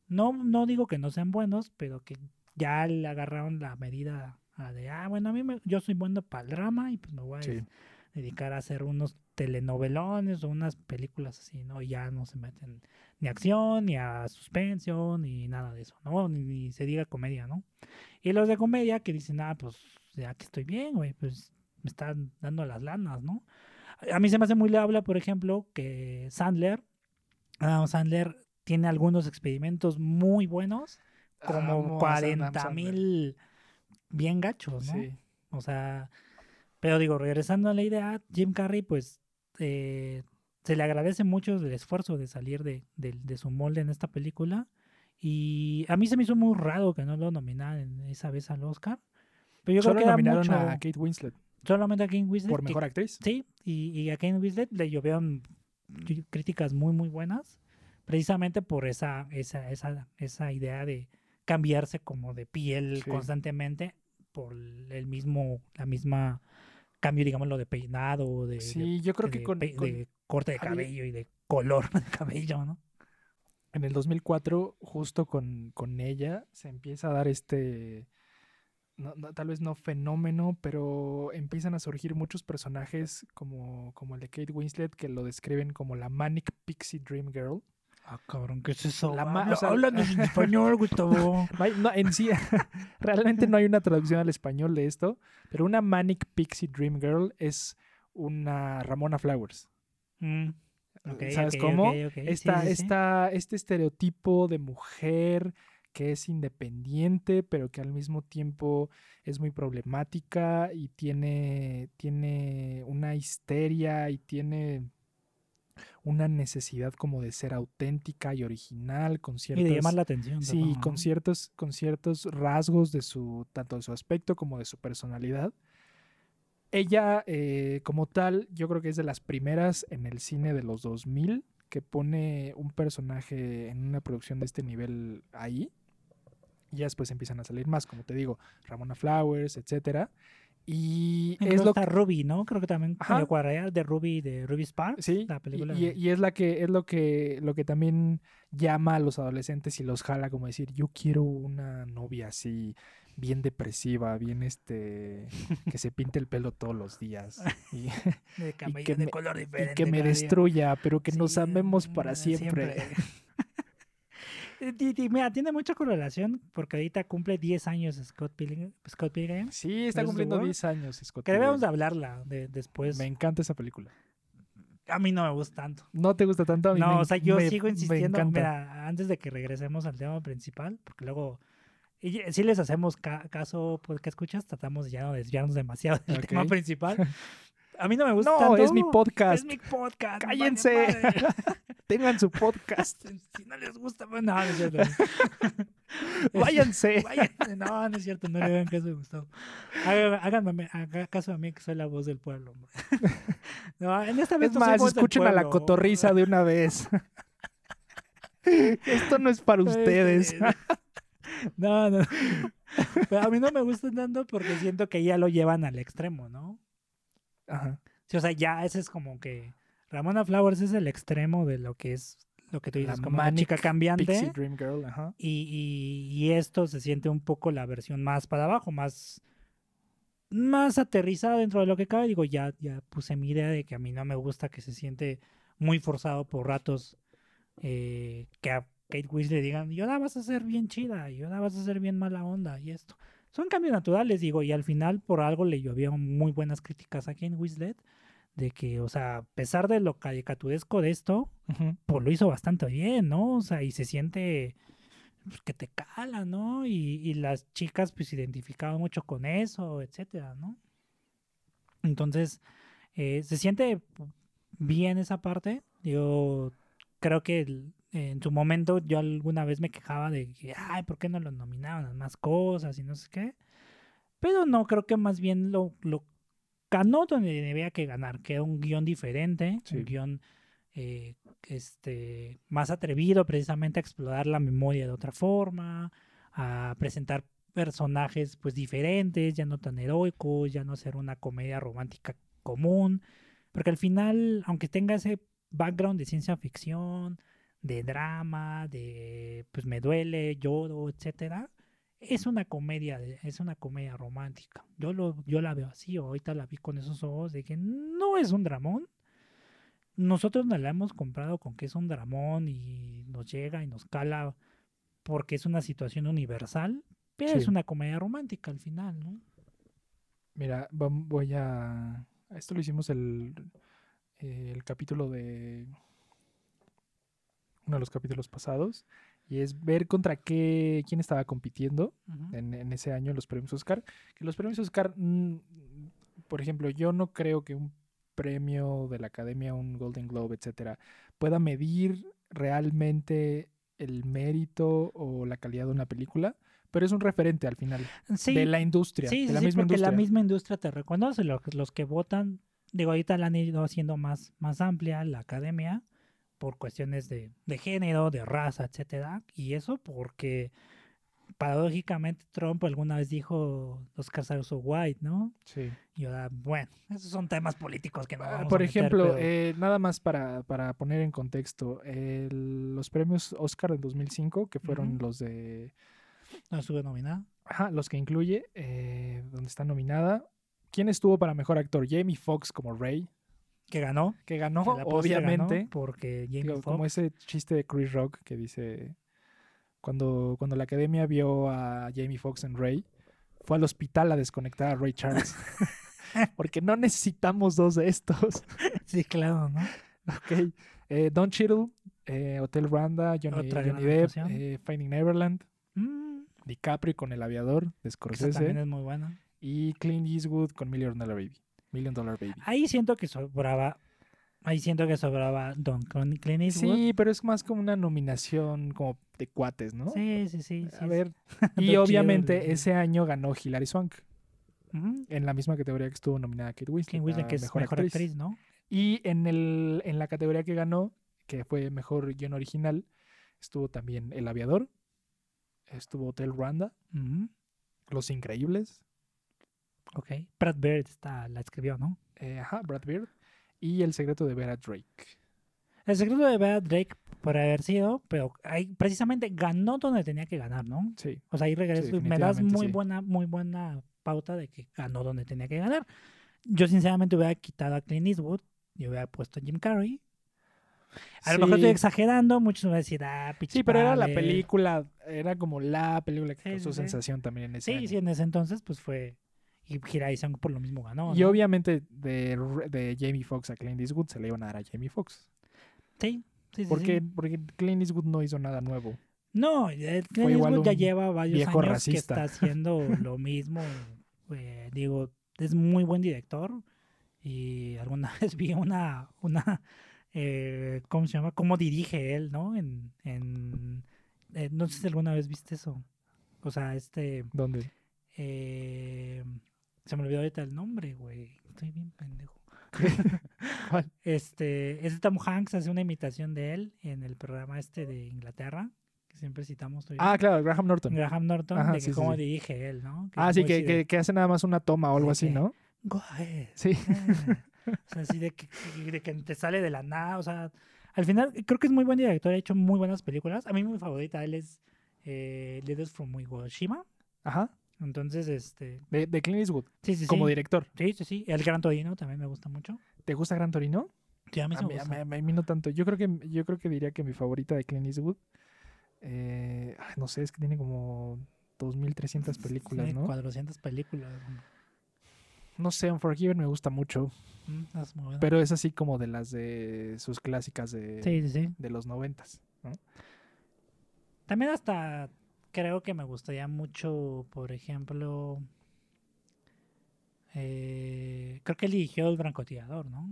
no, no digo que no sean buenos, pero que ya le agarraron la medida a de, ah, bueno, a mí me- yo soy bueno para el drama y pues me voy a Sí. dedicar a hacer unos telenovelones o unas películas así, ¿no? Y ya no se meten ni a acción, ni a suspensión, ni nada de eso, ¿no? Ni, ni se diga comedia, ¿no? Y los de comedia que dicen, ah, pues ya que estoy bien, güey, pues me están dando las lanas, ¿no? A mí se me hace muy habla, por ejemplo, que Sandler, Adam Sandler tiene algunos experimentos muy buenos, como Amo a Adam 40 Sandler. mil bien gachos, ¿no? Sí. O sea, pero digo, regresando a la idea, Jim Carrey, pues eh, se le agradece mucho el esfuerzo de salir de, de- de su molde en esta película. Y a mí se me hizo muy raro que no lo nominaran esa vez al Oscar. Pero yo Solo creo que nominaron mucho, a Kate Winslet solamente a Kane Winslet. por que- mejor actriz. Sí, y, y a Kane Winslet le llovieron críticas muy, muy buenas, precisamente por esa, esa, esa, esa idea de cambiarse como de piel Sí. constantemente por el mismo, la misma cambio, digámoslo, de peinado, de, de- Sí, yo creo que de con, de corte de cabello y de color de cabello, ¿no? en el 2004, justo con, con ella, se empieza a dar este, no- no, tal vez no fenómeno, pero empiezan a surgir muchos personajes como, como el de Kate Winslet que lo describen como la Manic Pixie Dream Girl. Ah, cabrón, ¿qué es eso? La ma- Habla- o sea- háblanos en español, Gustavo. No en sí, realmente no hay una traducción al español de esto, pero una Manic Pixie Dream Girl es una Ramona Flowers. Mm, ¿Sabes cómo? ok, ok, sí, Esta, sí, sí. esta- este estereotipo de mujer que es independiente, pero que al mismo tiempo es muy problemática y tiene, tiene una histeria y tiene una necesidad como de ser auténtica y original con Y ciertas... de llamar la atención. Sí, con ¿no? ciertos, con ciertos rasgos de su, tanto de su aspecto como de su personalidad. Ella, eh, como tal, yo creo que es de las primeras en el cine de los 2000 que pone un personaje en una producción de este nivel ahí. Y ya después empiezan a salir más, como te digo, Ramona Flowers, etcétera. Y es Incluso lo está Ruby, ¿no? Creo que también Ajá. de Ruby, de Ruby Sparks. Sí, la y- película. y, y es la que es lo que lo que también llama a los adolescentes y los jala como decir, yo quiero una novia así bien depresiva, bien este que se pinte el pelo todos los días y, de cabello que de me- color y diferente. que me destruya, pero que nos Sí, amemos mm, para siempre. Y- y- y mira, tiene mucha correlación porque ahorita cumple 10 años Scott Pilgrim. Scott Pilgrim Sí, está ¿Versus the cumpliendo World? 10 años, Scott. que debemos de hablarla de, después. Me encanta esa película. A mí no me gusta tanto. ¿No te gusta tanto? A mí No, me o sea, yo me- sigo me insistiendo. Mira, antes de que regresemos al tema principal, porque luego. Y si les hacemos ca- caso, pues que escuchas, tratamos de ya no desviarnos demasiado del tema principal. A mí no me gusta No, tanto. es mi podcast. Es mi podcast. Cállense. madre. Tengan su podcast. si no les gusta, pues no, no es cierto. Váyanse. Váyanse. No, no es cierto, no le hagan caso a Gustavo. Háganme hagan caso a mí que soy la voz del pueblo, hombre. No, en esta vez Es no más, escuchen a la cotorriza de una vez. Esto no es para ustedes. No, no. Pero a mí no me gusta tanto porque siento que ya lo llevan al extremo, ¿no? Ajá. Sí, o sea, ya ese es como que Ramona Flowers es el extremo de lo que es lo que tú dices, La como una chica cambiante. Dream Girl, ajá. Y, y- y esto se siente un poco la versión más para abajo, más, más aterrizada dentro de lo que cabe. Digo, ya, ya puse mi idea de que a mí no me gusta que se siente muy forzado por ratos eh, que a Kate Winslet digan, y ahora vas a ser bien chida, y ahora vas a ser bien mala onda, y esto. Son cambios naturales, digo, y al final por algo le llovieron muy buenas críticas a Kate Winslet, de que, o sea, a pesar de lo caricaturesco de esto, pues lo hizo bastante bien, ¿no? O sea, y se siente pues, que te cala, ¿no? Y, y las chicas pues se identificaban mucho con eso, etcétera, ¿no? Entonces, eh, se siente bien esa parte. Yo creo que el- en su momento yo alguna vez me quejaba de que, ay, ¿por qué no lo nominaban a más cosas y no sé qué? Pero no, creo que más bien lo, lo ganó donde debía que ganar, que era un guion diferente, Sí. un guion eh, este, más atrevido precisamente a explorar la memoria de otra forma, a presentar personajes pues diferentes, ya no tan heroicos, ya no ser una comedia romántica común, porque al final, aunque tenga ese background de ciencia ficción, de drama, de pues me duele, lloro, etcétera, es una comedia, es una comedia romántica. Yo lo, yo la veo así, ahorita la vi con esos ojos de que no es un dramón, nosotros nos la hemos comprado con que es un dramón y nos llega y nos cala porque es una situación universal, pero es una comedia romántica al final, ¿no? Mira, voy a... Esto lo hicimos el, el capítulo de... Uno de los capítulos pasados. Y es ver contra qué, quién estaba compitiendo en, en ese año en los premios Oscar. Que los premios Oscar, mm, por ejemplo, yo no creo que un premio de la Academia, un Golden Globe, etcétera, pueda medir realmente el mérito o la calidad de una película, pero es un referente al final Sí, de la industria, sí, de la sí, misma porque industria. la misma industria te reconoce, los, los que votan, digo, ahorita la han ido haciendo más, más amplia la academia por cuestiones de, de género, de raza, etcétera, y eso porque paradójicamente Trump alguna vez dijo los casados white, ¿no? Sí. Y ahora, bueno, esos son temas políticos que no Ah, vamos a Por meter, ejemplo, pero- eh, nada más para, para poner en contexto, los premios Oscar en 2005, que fueron los de, no estuve nominada. ajá, los que incluye, eh, donde está nominada. ¿Quién estuvo para mejor actor? Jamie Foxx como Ray, Que ganó. que ganó, obviamente. porque Jamie Digo, como ese chiste de Chris Rock que dice, cuando, cuando la academia vio a Jamie Foxx en Ray, fue al hospital a desconectar a Ray Charles. Porque no necesitamos dos de estos. Sí, claro, ¿no? Ok. Eh, Don Cheadle, eh, Hotel Rwanda, Johnny, Johnny Depp, eh, Finding Neverland, Mm, DiCaprio con El Aviador, de esa también Scorsese, es muy buena. y Clint Eastwood con Million Dollar Baby. Million Dollar Baby. Ahí siento que sobraba. Ahí siento que sobraba Don Clint Eastwood. Sí, pero es más como una nominación como de cuates, ¿no? sí, sí, sí. A sí, ver. Y obviamente ese año ganó Hilary Swank en la misma categoría que estuvo nominada Kate Winslet. Eastwood, a que es mejor, actriz. ¿no? Y en, el, en la categoría que ganó, que fue mejor guion original, estuvo también El Aviador, estuvo Hotel Rwanda. Los Increíbles, Ok. Brad Bird está, la escribió, ¿no? eh, ajá, Brad Beard, y El Secreto de Vera Drake. El secreto de Brad Drake podría haber sido, pero ahí precisamente ganó donde tenía que ganar, ¿no? Sí, O sea, ahí regreso. me das muy sí. buena, muy buena pauta de que ganó donde tenía que ganar. Yo sinceramente hubiera quitado a Clint Eastwood y hubiera puesto a Jim Carrey. A lo mejor estoy Sí. exagerando, muchos me van a decir, ah, Sí, pero era la padre". película, era como la película que Sí, causó sí, sí. sensación también en ese Sí, año. sí, en ese entonces pues fue... Y Hirai Song por lo mismo ganó, Y obviamente de, de Jamie Foxx a Clint Eastwood se le iban a dar a Jamie Foxx. Sí, sí, sí, Porque, sí. porque Clint Eastwood no hizo nada nuevo. No, el Clint Eastwood ya lleva varios años racista. que está haciendo lo mismo. eh, digo, es muy buen director. Y alguna vez vi una, una eh, ¿cómo se llama? ¿Cómo dirige él, no? En, en eh, no sé si alguna vez viste eso. O sea, este, ¿Dónde? eh, se me olvidó ahorita el nombre, güey. Estoy bien pendejo. ¿Cuál? Este, es Tom Hanks hace una imitación de él en el programa este de Inglaterra, que siempre citamos. Ah, claro, Graham Norton. Graham Norton, Ajá, de que sí, cómo sí. dirige él, ¿no? Ah, sí, que, que, que hace nada más una toma o algo así, ¿no? Go ahead. Sí. eh". O sea, así de que, que- de que te sale de la nada. O sea, al final creo que es muy buen director, ha hecho muy buenas películas. A mí mi favorita él es eh, Letters from Hiroshima. Ajá. Entonces, este, De, de Clint Eastwood, sí, sí, sí. como director. Sí, sí, sí. El Gran Torino también me gusta mucho. ¿Te gusta Gran Torino? Sí, a mí sí me mí, a gusta. mí- a mí no tanto. Yo creo que yo creo que diría que mi favorita de Clint Eastwood, eh, no sé, es que tiene como 2.300 películas, Tiene ¿no? 400 películas. No sé, Unforgiven me gusta mucho, Mm, es muy buena. pero es así como de las de sus clásicas de, Sí, sí, sí. de los noventas. ¿no? También hasta creo que me gustaría mucho, por ejemplo, eh, creo que él dirigió El Francotirador, ¿no?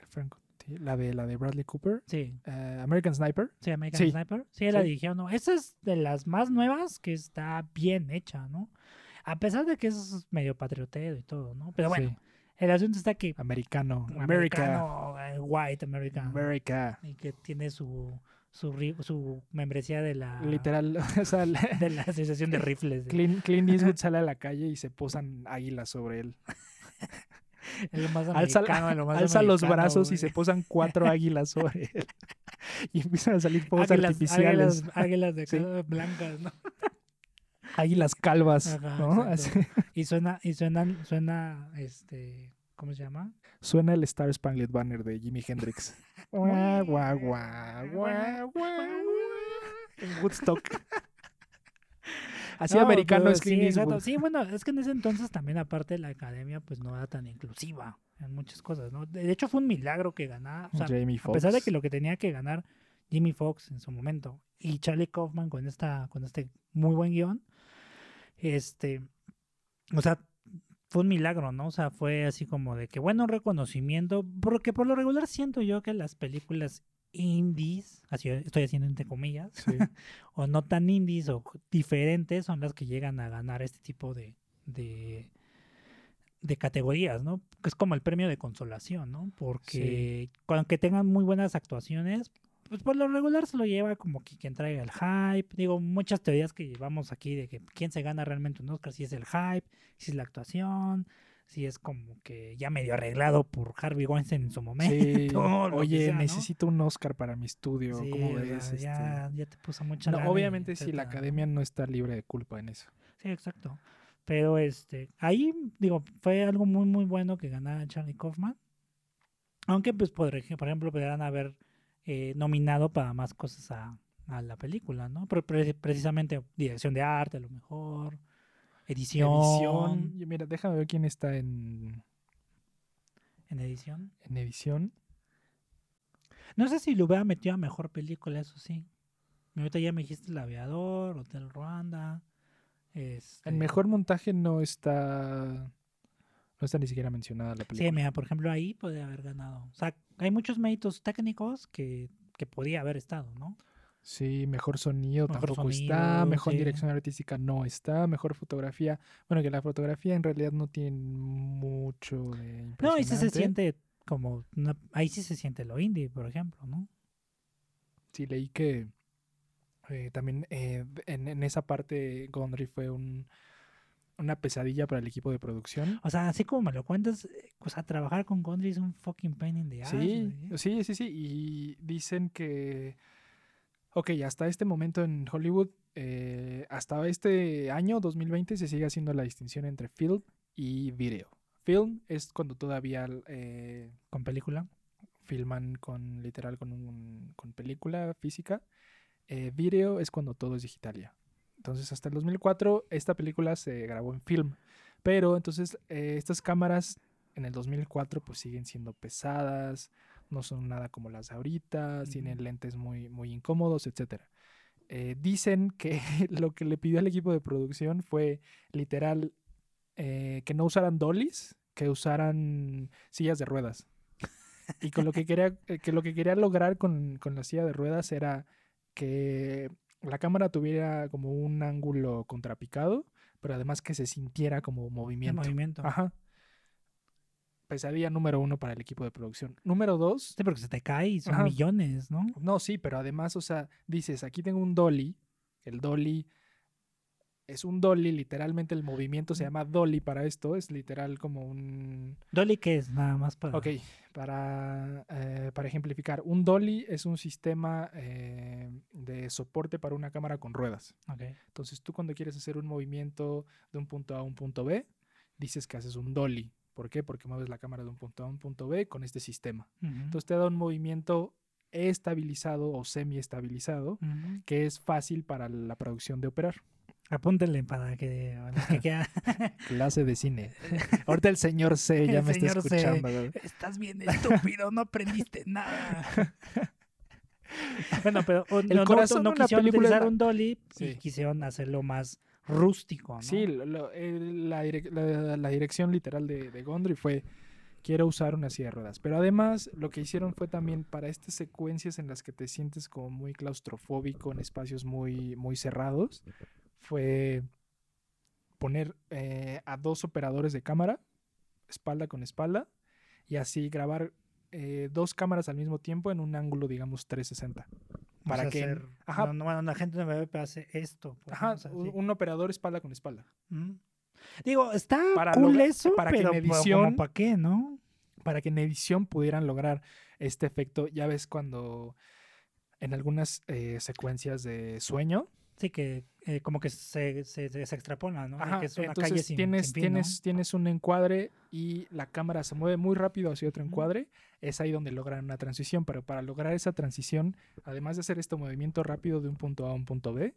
El franco- la de la de Bradley Cooper, Sí, eh, American Sniper. sí, American Sí. Sniper. Sí, él la dirigió, ¿no? Esa es de las más nuevas que está bien hecha, ¿no? A pesar de que es medio patriotero y todo, ¿no? Pero bueno, Sí, el asunto está que americano, America, americano, eh, white American, America, y que tiene su su, su membresía de la literal, o sea, la- de la asociación de rifles. de- Clint, Clint Eastwood sale a la calle y se posan águilas sobre él. el más Alza, americano lo más alza los brazos y se posan cuatro águilas sobre él. Y empiezan a salir fuegos artificiales. águilas, águilas de Sí. blancas, ¿no? Águilas calvas, Ajá, ¿no? Así. Y suena, y suena, suena, este, ¿cómo se llama? Suena el Star Spangled Banner de Jimi Hendrix. Guau, guau, guau, guau, guau. En Woodstock. Así No, americano pero es sí, exacto. Eastwood. Sí, bueno, es que en ese entonces también aparte la academia pues no era tan inclusiva en muchas cosas, ¿no? De hecho fue un milagro que ganara, o sea, Jamie a pesar de que lo que tenía que ganar Jimmy Fox en su momento y Charlie Kaufman con esta con este muy buen guion, este, o sea, fue un milagro, ¿no? O sea, fue así como de que bueno, un reconocimiento, porque por lo regular siento yo que las películas indies, así estoy haciendo entre comillas, Sí. o no tan indies o diferentes son las que llegan a ganar este tipo de, de, de categorías, ¿no? Que es como el premio de consolación, ¿no? Porque aunque tengan muy buenas actuaciones, pues por lo regular se lo lleva como que quien traiga el hype. Digo, muchas teorías que llevamos aquí de que quién se gana realmente un Oscar, si es el hype, si es la actuación, si es como que ya medio arreglado por Harvey Weinstein en su momento. Sí. Oye, sea, ¿no? necesito un Oscar para mi estudio. Sí, ¿Cómo o sea, ves? Este, ya, ya te puso mucha no, obviamente sí, la academia no está libre de culpa en eso. Sí, exacto. Pero este, ahí, digo, fue algo muy, muy bueno que ganara Charlie Kaufman. Aunque, pues, por, ej- por ejemplo, podrían haber eh, nominado para más cosas a, a la película, ¿no? Pero pre- precisamente dirección de arte, a lo mejor, edición. Edición. Mira, déjame ver quién está en, En edición. en edición. No sé si lo hubiera metido a mejor película, eso sí. Ahorita ya me dijiste El Aviador, Hotel Ruanda. Este... En mejor montaje no está. No está ni siquiera mencionada la película. Sí, mira, por ejemplo, ahí podría haber ganado. O sea, hay muchos méritos técnicos que, que podía haber estado, ¿no? Sí, mejor sonido Mejor tampoco está, mejor sí. dirección artística no está, mejor fotografía. Bueno, que la fotografía en realidad no tiene mucho de No, ahí sí se siente como. una- ahí sí se siente lo indie, por ejemplo, ¿no? Sí, leí que eh, también eh, en, en esa parte Gondry fue un, una pesadilla para el equipo de producción. O sea, así como me lo cuentas, eh, o sea, trabajar con Gondry es un fucking pain in the ass. Sí, güey. sí, sí, sí. Y dicen que, ok, hasta este momento en Hollywood, eh, hasta este año, 2020, se sigue haciendo la distinción entre film y video. Film es cuando todavía eh, Con película. filman con literal con, un, con película física. Eh, video es cuando todo es digital ya. Entonces hasta el 2004 esta película se grabó en film. Pero entonces eh, estas cámaras en el 2004 pues siguen siendo pesadas, no son nada como las de ahorita, tienen lentes muy, muy incómodos, etc. dicen que lo que le pidió al equipo de producción fue literal eh, que no usaran dollies, que usaran sillas de ruedas. Y con lo que quería, eh, que lo que quería lograr con, con la silla de ruedas era que la cámara tuviera como un ángulo contrapicado, pero además que se sintiera como El movimiento. movimiento. Ajá. Pesadilla número uno para el equipo de producción. Número dos, Sí, porque se te cae y son Ajá. millones, ¿no? no, sí, pero además, o sea, dices, aquí tengo un dolly. El dolly es un dolly, literalmente el movimiento se llama dolly para esto, es literal como un... Dolly, ¿qué es? Nada más para. Ok, para, eh, para ejemplificar, un dolly es un sistema eh, de soporte para una cámara con ruedas. Ok. Entonces tú cuando quieres hacer un movimiento de un punto A a un punto B, dices que haces un dolly. ¿Por qué? Porque mueves la cámara de un punto A a un punto B con este sistema. Entonces te da un movimiento estabilizado o semi-estabilizado que es fácil para la producción de operar. Apúntenle para que, a los que quieran. Clase de cine. Ahorita el señor C ya El me está C. escuchando. Estás bien estúpido, no aprendiste nada. bueno, pero El no, no- corazón no, una quisieron utilizar la- un dolly y quisieron hacerlo más rústico, ¿no? Sí, lo- lo- el- la, direc- la- la dirección literal de, de Gondry fue quiero usar una silla de ruedas. Pero además lo que hicieron fue también para estas secuencias en las que te sientes como muy claustrofóbico en espacios muy, muy cerrados, fue poner eh, a dos operadores de cámara, espalda con espalda, y así grabar eh, dos cámaras al mismo tiempo en un ángulo, digamos, 360. O Para sea, que... hacer- ajá, no, no, la gente no me ve, pero hace esto. pues, ajá, ¿no? O sea, un sí. un operador espalda con espalda. Mm. Digo, está Para cool logra- eso, para que en pero edición- ¿para qué, no? para que en edición pudieran lograr este efecto. Ya ves cuando en algunas eh, secuencias de sueño, Sí, que eh, como que se, se, se extrapola, ¿no? Ajá, que es una entonces calle sin, tienes, sin fin, ¿no? tienes, tienes un encuadre y la cámara se mueve muy rápido hacia otro encuadre. Es ahí donde logran una transición, pero para lograr esa transición, además de hacer este movimiento rápido de un punto A a un punto B,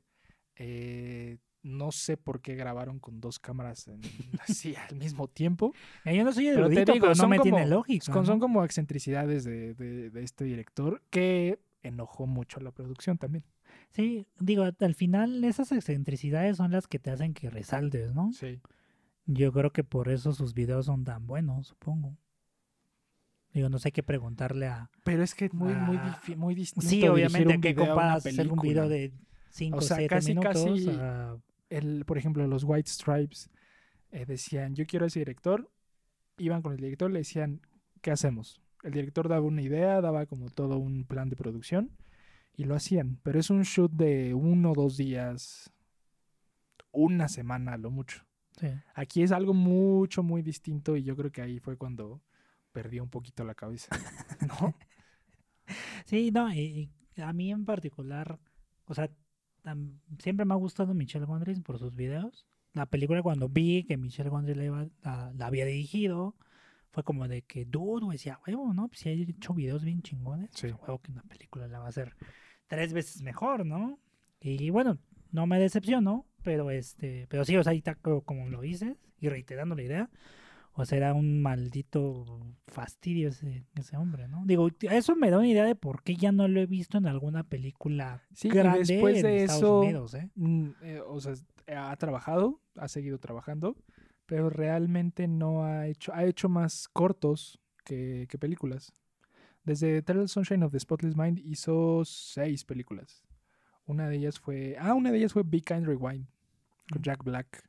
eh, no sé por qué grabaron con dos cámaras en- así al mismo tiempo. Eh, Yo no soy Pero te erudito, digo, pero no son me como- tiene lógica. Son, son ¿no? como excentricidades de, de- de este director que enojó mucho a la producción también. Sí, digo, al final esas excentricidades son las que te hacen que resaltes, ¿no? Sí. Yo creo que por eso sus videos son tan buenos, supongo. Digo, no sé qué preguntarle a... Pero es que es muy, muy, Ah, difi- muy distinto. Sí, obviamente, a una comparas hacer un video de 5 o sea, 7 casi, minutos casi- a- el, por ejemplo, los White Stripes eh, decían, yo quiero a ese director, iban con el director, le decían, ¿qué hacemos? El director daba una idea, daba como todo un plan de producción y lo hacían, pero es un shoot de uno o dos días, una semana a lo mucho. sí. Aquí es algo mucho, muy distinto y yo creo que ahí fue cuando perdió un poquito la cabeza, ¿no? Sí, no, y, y a mí en particular, o sea, tam- siempre me ha gustado Michelle Gondry por sus videos. La película cuando vi que Michelle Gondry la, iba- la, la había dirigido, fue como de que, dudo, decía, huevo, ¿no? Pues si ha hecho videos bien chingones, Sí. pues, a huevo que una película la va a hacer tres veces mejor, ¿no? Y bueno, no me decepcionó, pero este, pero sí, o sea, ahí está co- como lo dices, y reiterando la idea, o sea, era un maldito fastidio ese, ese hombre, ¿no? Digo, eso me da una idea de por qué ya no lo he visto en alguna película Sí, y grande después en de Estados eso, Unidos, ¿eh? Mm, eh, o sea, ha trabajado, ha seguido trabajando, pero realmente no ha hecho, ha hecho más cortos que, que películas. Desde Eternal Sunshine of the Spotless Mind hizo seis películas. Una de ellas fue, ah, una de ellas fue Big Kind Rewind con Mm. Jack Black.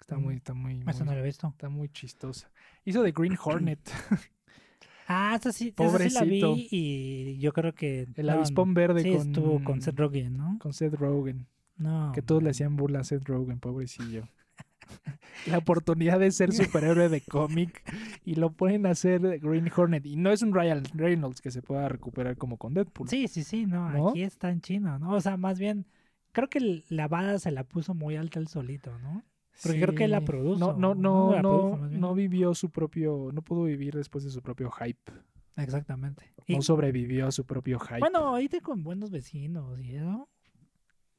Está Mm. muy, está muy, Eso no lo he visto. está muy chistosa. Hizo The Green Hornet, Ah, esa sí, esa sí la vi Pobrecito. y yo creo que... el no, avispón verde sí, con, estuvo con Seth Rogen, ¿no? con Seth Rogen. No. Que todos le hacían burla a Seth Rogen, pobrecillo. La oportunidad de ser superhéroe de cómic y lo pueden hacer Green Hornet. Y no es un Ryan Reynolds que se pueda recuperar como con Deadpool. Sí, sí, sí, no, ¿No? aquí está en chino, ¿no? O sea, más bien, creo que el- la vara se la puso muy alta él solito, ¿no? Porque creo que él la produjo, No, no, ¿no? no, produjo, no vivió su propio, no pudo vivir después de su propio hype. Exactamente. Y, No sobrevivió a su propio hype. bueno, ahorita con buenos vecinos y eso,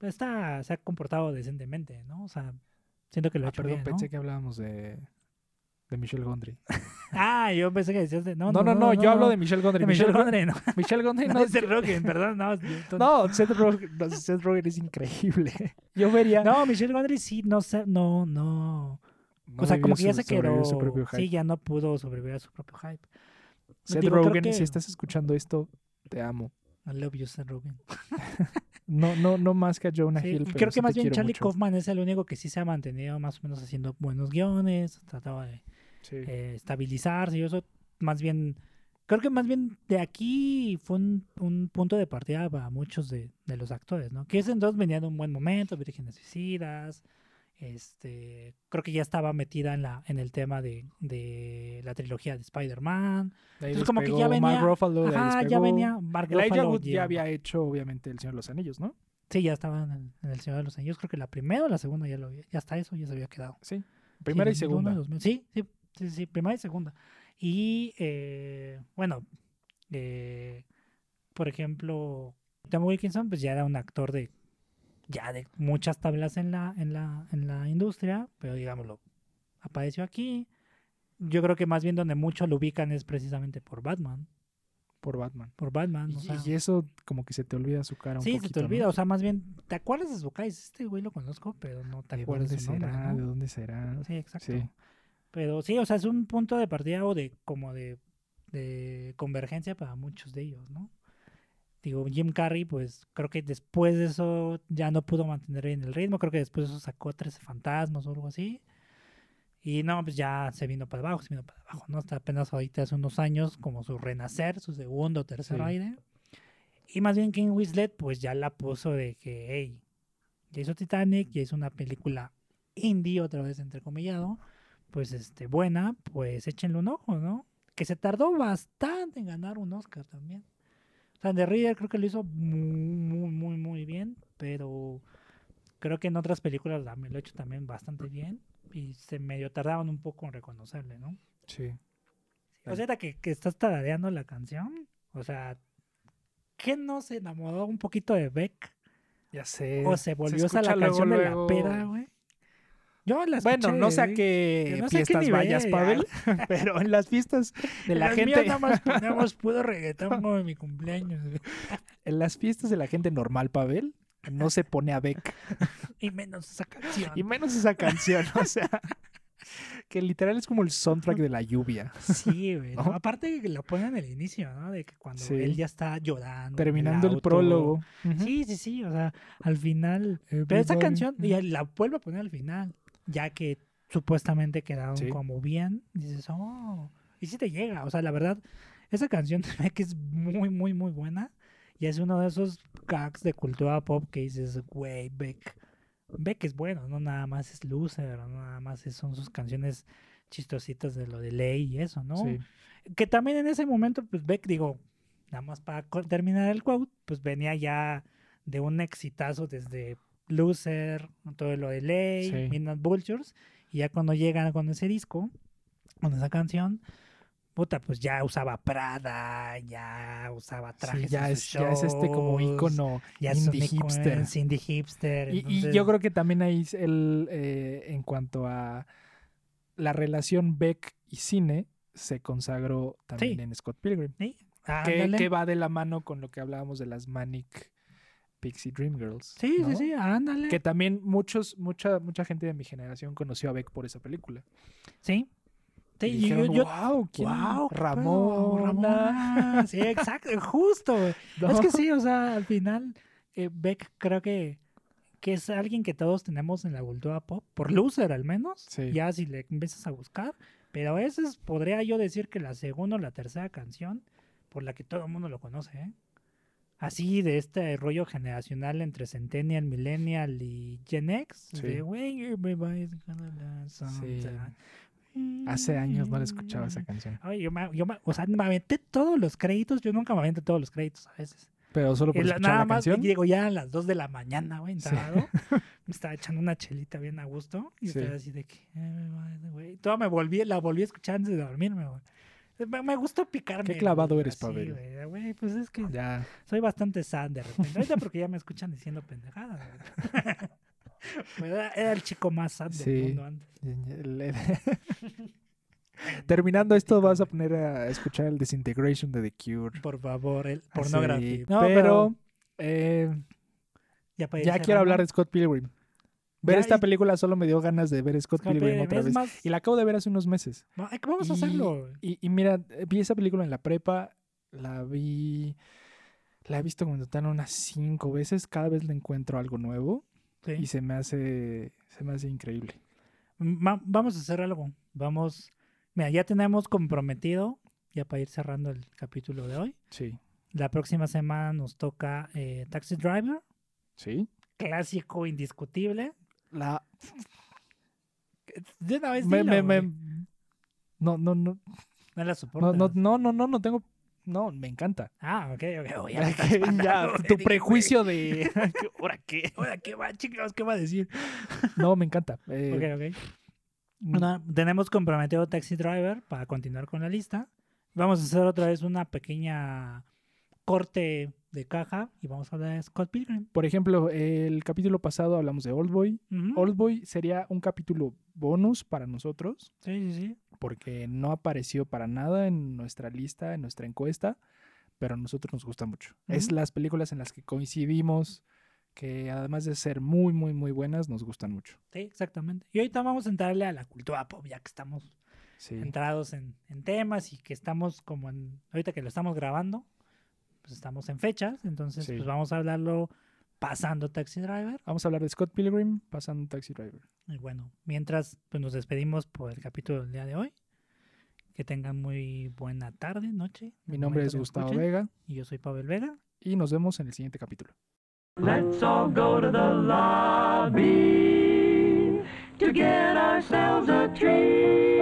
está, se ha comportado decentemente, ¿no? O sea, siento que lo Ah, hecho perdón, bien, ¿no? pensé que hablábamos de, de Michelle Gondry. Ah, yo pensé que decías de... No, No, no, no, yo hablo de Michelle Gondry. de Michelle Gon- Gondry, no. Michelle Gondry No, es de Rogen, perdón, no. no, Seth Rogen, Seth Rogen es increíble. Yo vería. No, Michelle Gondry sí, no sé, no, no. o sea, como que ya su- se quedó. su propio hype. Sí, ya no pudo sobrevivir a su propio hype. Seth Digo, Rogen, que- si estás escuchando esto, te amo. I love you, Seth Rogen. No, no, no más que a Jonah Sí, Hill, pero creo que más bien Charlie mucho. Kaufman es el único que sí se ha mantenido más o menos haciendo buenos guiones, trataba de Sí. eh, estabilizarse y eso. Más bien, creo que más bien de aquí fue un, un punto de partida para muchos de, de los actores, ¿no? Que ese entonces venía de un buen momento, Vírgenes Suicidas. Este, creo que ya estaba metida en la en el tema de, de la trilogía de Spider-Man. Entonces como que ya venía- Mark Ruffalo, Ajá, ya venía Mark Ruffalo Wood ya había hecho, obviamente, El Señor de los Anillos, ¿no? Sí, ya estaba en el, en el Señor de los Anillos. Creo que la primera o la segunda ya lo había, ya hasta eso ya se había quedado. Sí. Primera y 2001, segunda. 2000. Sí, sí, sí, sí, primera y segunda. Y eh, bueno, eh, por ejemplo, Tom Wilkinson, pues ya era un actor de ya de muchas tablas en la, en la, en la industria, pero digámoslo, apareció aquí. Yo creo que más bien donde mucho lo ubican es precisamente por Batman. Por Batman. Por Batman. o Y, sea, y eso como que se te olvida su cara un sí, poquito, se te ¿no? olvida. O sea, más bien, ¿te acuerdas de su cara? Este güey lo conozco, pero no te ¿De acuerdas dónde su nombre. será? ¿no? ¿De dónde será? Sí, exacto. Sí. Pero sí, o sea, es un punto de partida o de como de, de convergencia para muchos de ellos, ¿no? Digo, Jim Carrey, pues creo que después de eso ya no pudo mantener bien el ritmo. Creo que después de eso sacó 13 fantasmas o algo así. Y no, pues ya se vino para abajo, se vino para abajo, ¿no? Hasta apenas ahorita hace unos años, como su renacer, su segundo o tercer Sí. aire. Y más bien King Winslet, pues ya la puso de que, hey, ya hizo Titanic, ya hizo una película indie, otra vez entrecomillado, pues este, buena, pues échenle un ojo, ¿no? Que se tardó bastante en ganar un Oscar también. O sea, The Reader creo que lo hizo muy, muy, muy, muy bien, pero creo que en otras películas la- lo he hecho también bastante bien y se medio tardaban un poco en reconocerle, ¿no? Sí. O sea, que, que estás tarareando la canción, o sea, ¿qué no se enamoró un poquito de Beck? Ya sé. O se volvió esa la escucha luego, canción luego. de la pera, güey. Yo la Bueno, escuché, no sé a güey. qué No sé qué fiestas nivel, vayas, ya. Pavel, pero en las fiestas de la las gente, mías nada más poníamos puro reggaetón como en mi cumpleaños. en las fiestas de la gente normal, Pavel, no se pone a Beck. Y menos esa canción. Y menos esa canción, o sea, que literal es como el soundtrack de la lluvia. Sí, güey. ¿no? ¿No? Aparte que lo ponen al inicio, ¿no? De que cuando Sí. él ya está llorando. Terminando el prólogo. Sí, sí, sí. O sea, al final. Pero esa canción y la vuelve a poner al final. Ya que supuestamente quedaron Sí. como bien. Dices, oh. Y sí te llega. O sea, la verdad, esa canción de Beck es muy, muy, muy buena. Y es uno de esos gags de cultura pop que dices, güey, Beck. Beck es bueno, no nada más es loser, no nada más son sus canciones chistositas de lo de ley y eso, ¿no? Sí. que también en ese momento, pues Beck, digo, nada más para terminar el quote, pues venía ya de un exitazo desde Loser, todo lo de Ley, Sí. Midnight Vultures, y ya cuando llegan con ese disco, con esa canción, puta, pues ya usaba Prada, ya usaba trajes. Sí, ya en es, ya es este como ícono ya es indie ícono, hipster. es indie hipster. Y, yo creo que también ahí es el, eh, en cuanto a la relación Beck y cine, se consagró también Sí. en Scott Pilgrim. Sí, que va de la mano con lo que hablábamos de las Manic Pixie Dream Girls. Sí, sí, ¿no? sí, ándale. Que también muchos, mucha, mucha gente de mi generación conoció a Beck por esa película. Sí. Sí, Y y dijeron, yo, yo- wow, ¿quién? Wow, Ramona. Ramona. Sí, exacto, justo. ¿no? Es que sí, o sea, al final, eh, Beck creo que, que es alguien que todos tenemos en la cultura pop, por loser al menos, Sí. ya si le empiezas a buscar. Pero esa es, podría yo decir que la segunda o la tercera canción por la que todo el mundo lo conoce, ¿eh? Así de este rollo generacional entre Centennial, Millennial y Gen X. Sí. De, "When everybody's gonna Sí. something". Hace años no le escuchaba esa canción. Ay, yo me, yo me- o sea, me aventé todos los créditos. Yo nunca me aventé todos los créditos a veces. Pero solo por la- escuchar nada la más canción. llego ya a las 2 de la mañana, güey, Sí. entrado. me estaba echando una chelita bien a gusto. Y Sí. estaba así de que, "Eh, güey. Toda me volví, la volví a escuchar antes de dormirme, güey. Me, me gustó picarme. Qué clavado güey, eres, así, Pavel. güey, güey, pues es que Ya. soy bastante sad de repente. Ahorita porque ya me escuchan diciendo pendejadas. Pues era, era el chico más sad del Sí. mundo antes. Terminando esto, vas a poner a escuchar el Disintegration de The Cure. Por favor, el Sí, pornografía. No, pero eh, ya, ya quiero hablar de Scott Pilgrim. Ver Ya, esta y- película solo me dio ganas de ver Scott Pilgrim otra vez. más- Y la acabo de ver hace unos meses. No, vamos a hacerlo. Y, y mira, vi esa película en la prepa, la vi, la he visto como total unas cinco veces, cada vez le encuentro algo nuevo Sí. y se me hace, se me hace increíble. Va- vamos a hacer algo. Vamos. Mira, ya tenemos comprometido, ya para ir cerrando el capítulo de hoy. Sí, La próxima semana nos toca eh, Taxi Driver, sí. clásico indiscutible. La, De una vez me, dilo, me- me- güey. no, no, no, No la no, soportas. no, no, no, no, no tengo, no, me encanta. Ah, ok, ok. oh, ya que- tu prejuicio de, ¿ahora qué? Ahora, ¿qué va, chicos? ¿Qué va a decir? No, me encanta. Eh, Ok, ok. Bueno, tenemos comprometido Taxi Driver para continuar con la lista. Vamos a hacer otra vez una pequeña corte de caja y vamos a hablar de Scott Pilgrim. Por ejemplo, el capítulo pasado hablamos de Oldboy. Ujú. Oldboy sería un capítulo bonus para nosotros Sí, sí, sí. porque no apareció para nada en nuestra lista, en nuestra encuesta, pero a nosotros nos gusta mucho. Es las películas en las que coincidimos, que además de ser muy, muy, muy buenas, nos gustan mucho. Sí, exactamente. Y ahorita vamos a entrarle a la cultura pop, ya que estamos Sí. entrados en, en temas y que estamos como en, ahorita que lo estamos grabando, pues estamos en fechas, entonces Sí. pues vamos a hablarlo pasando Taxi Driver. Vamos a hablar de Scott Pilgrim pasando Taxi Driver. Y bueno, mientras pues nos despedimos por el capítulo del día de hoy. Que tengan muy buena tarde, noche. Mi nombre es Gustavo escuchen. Vega Y yo soy Pavel Vega. y nos vemos en el siguiente capítulo. Let's all go to the lobby to get ourselves a treat.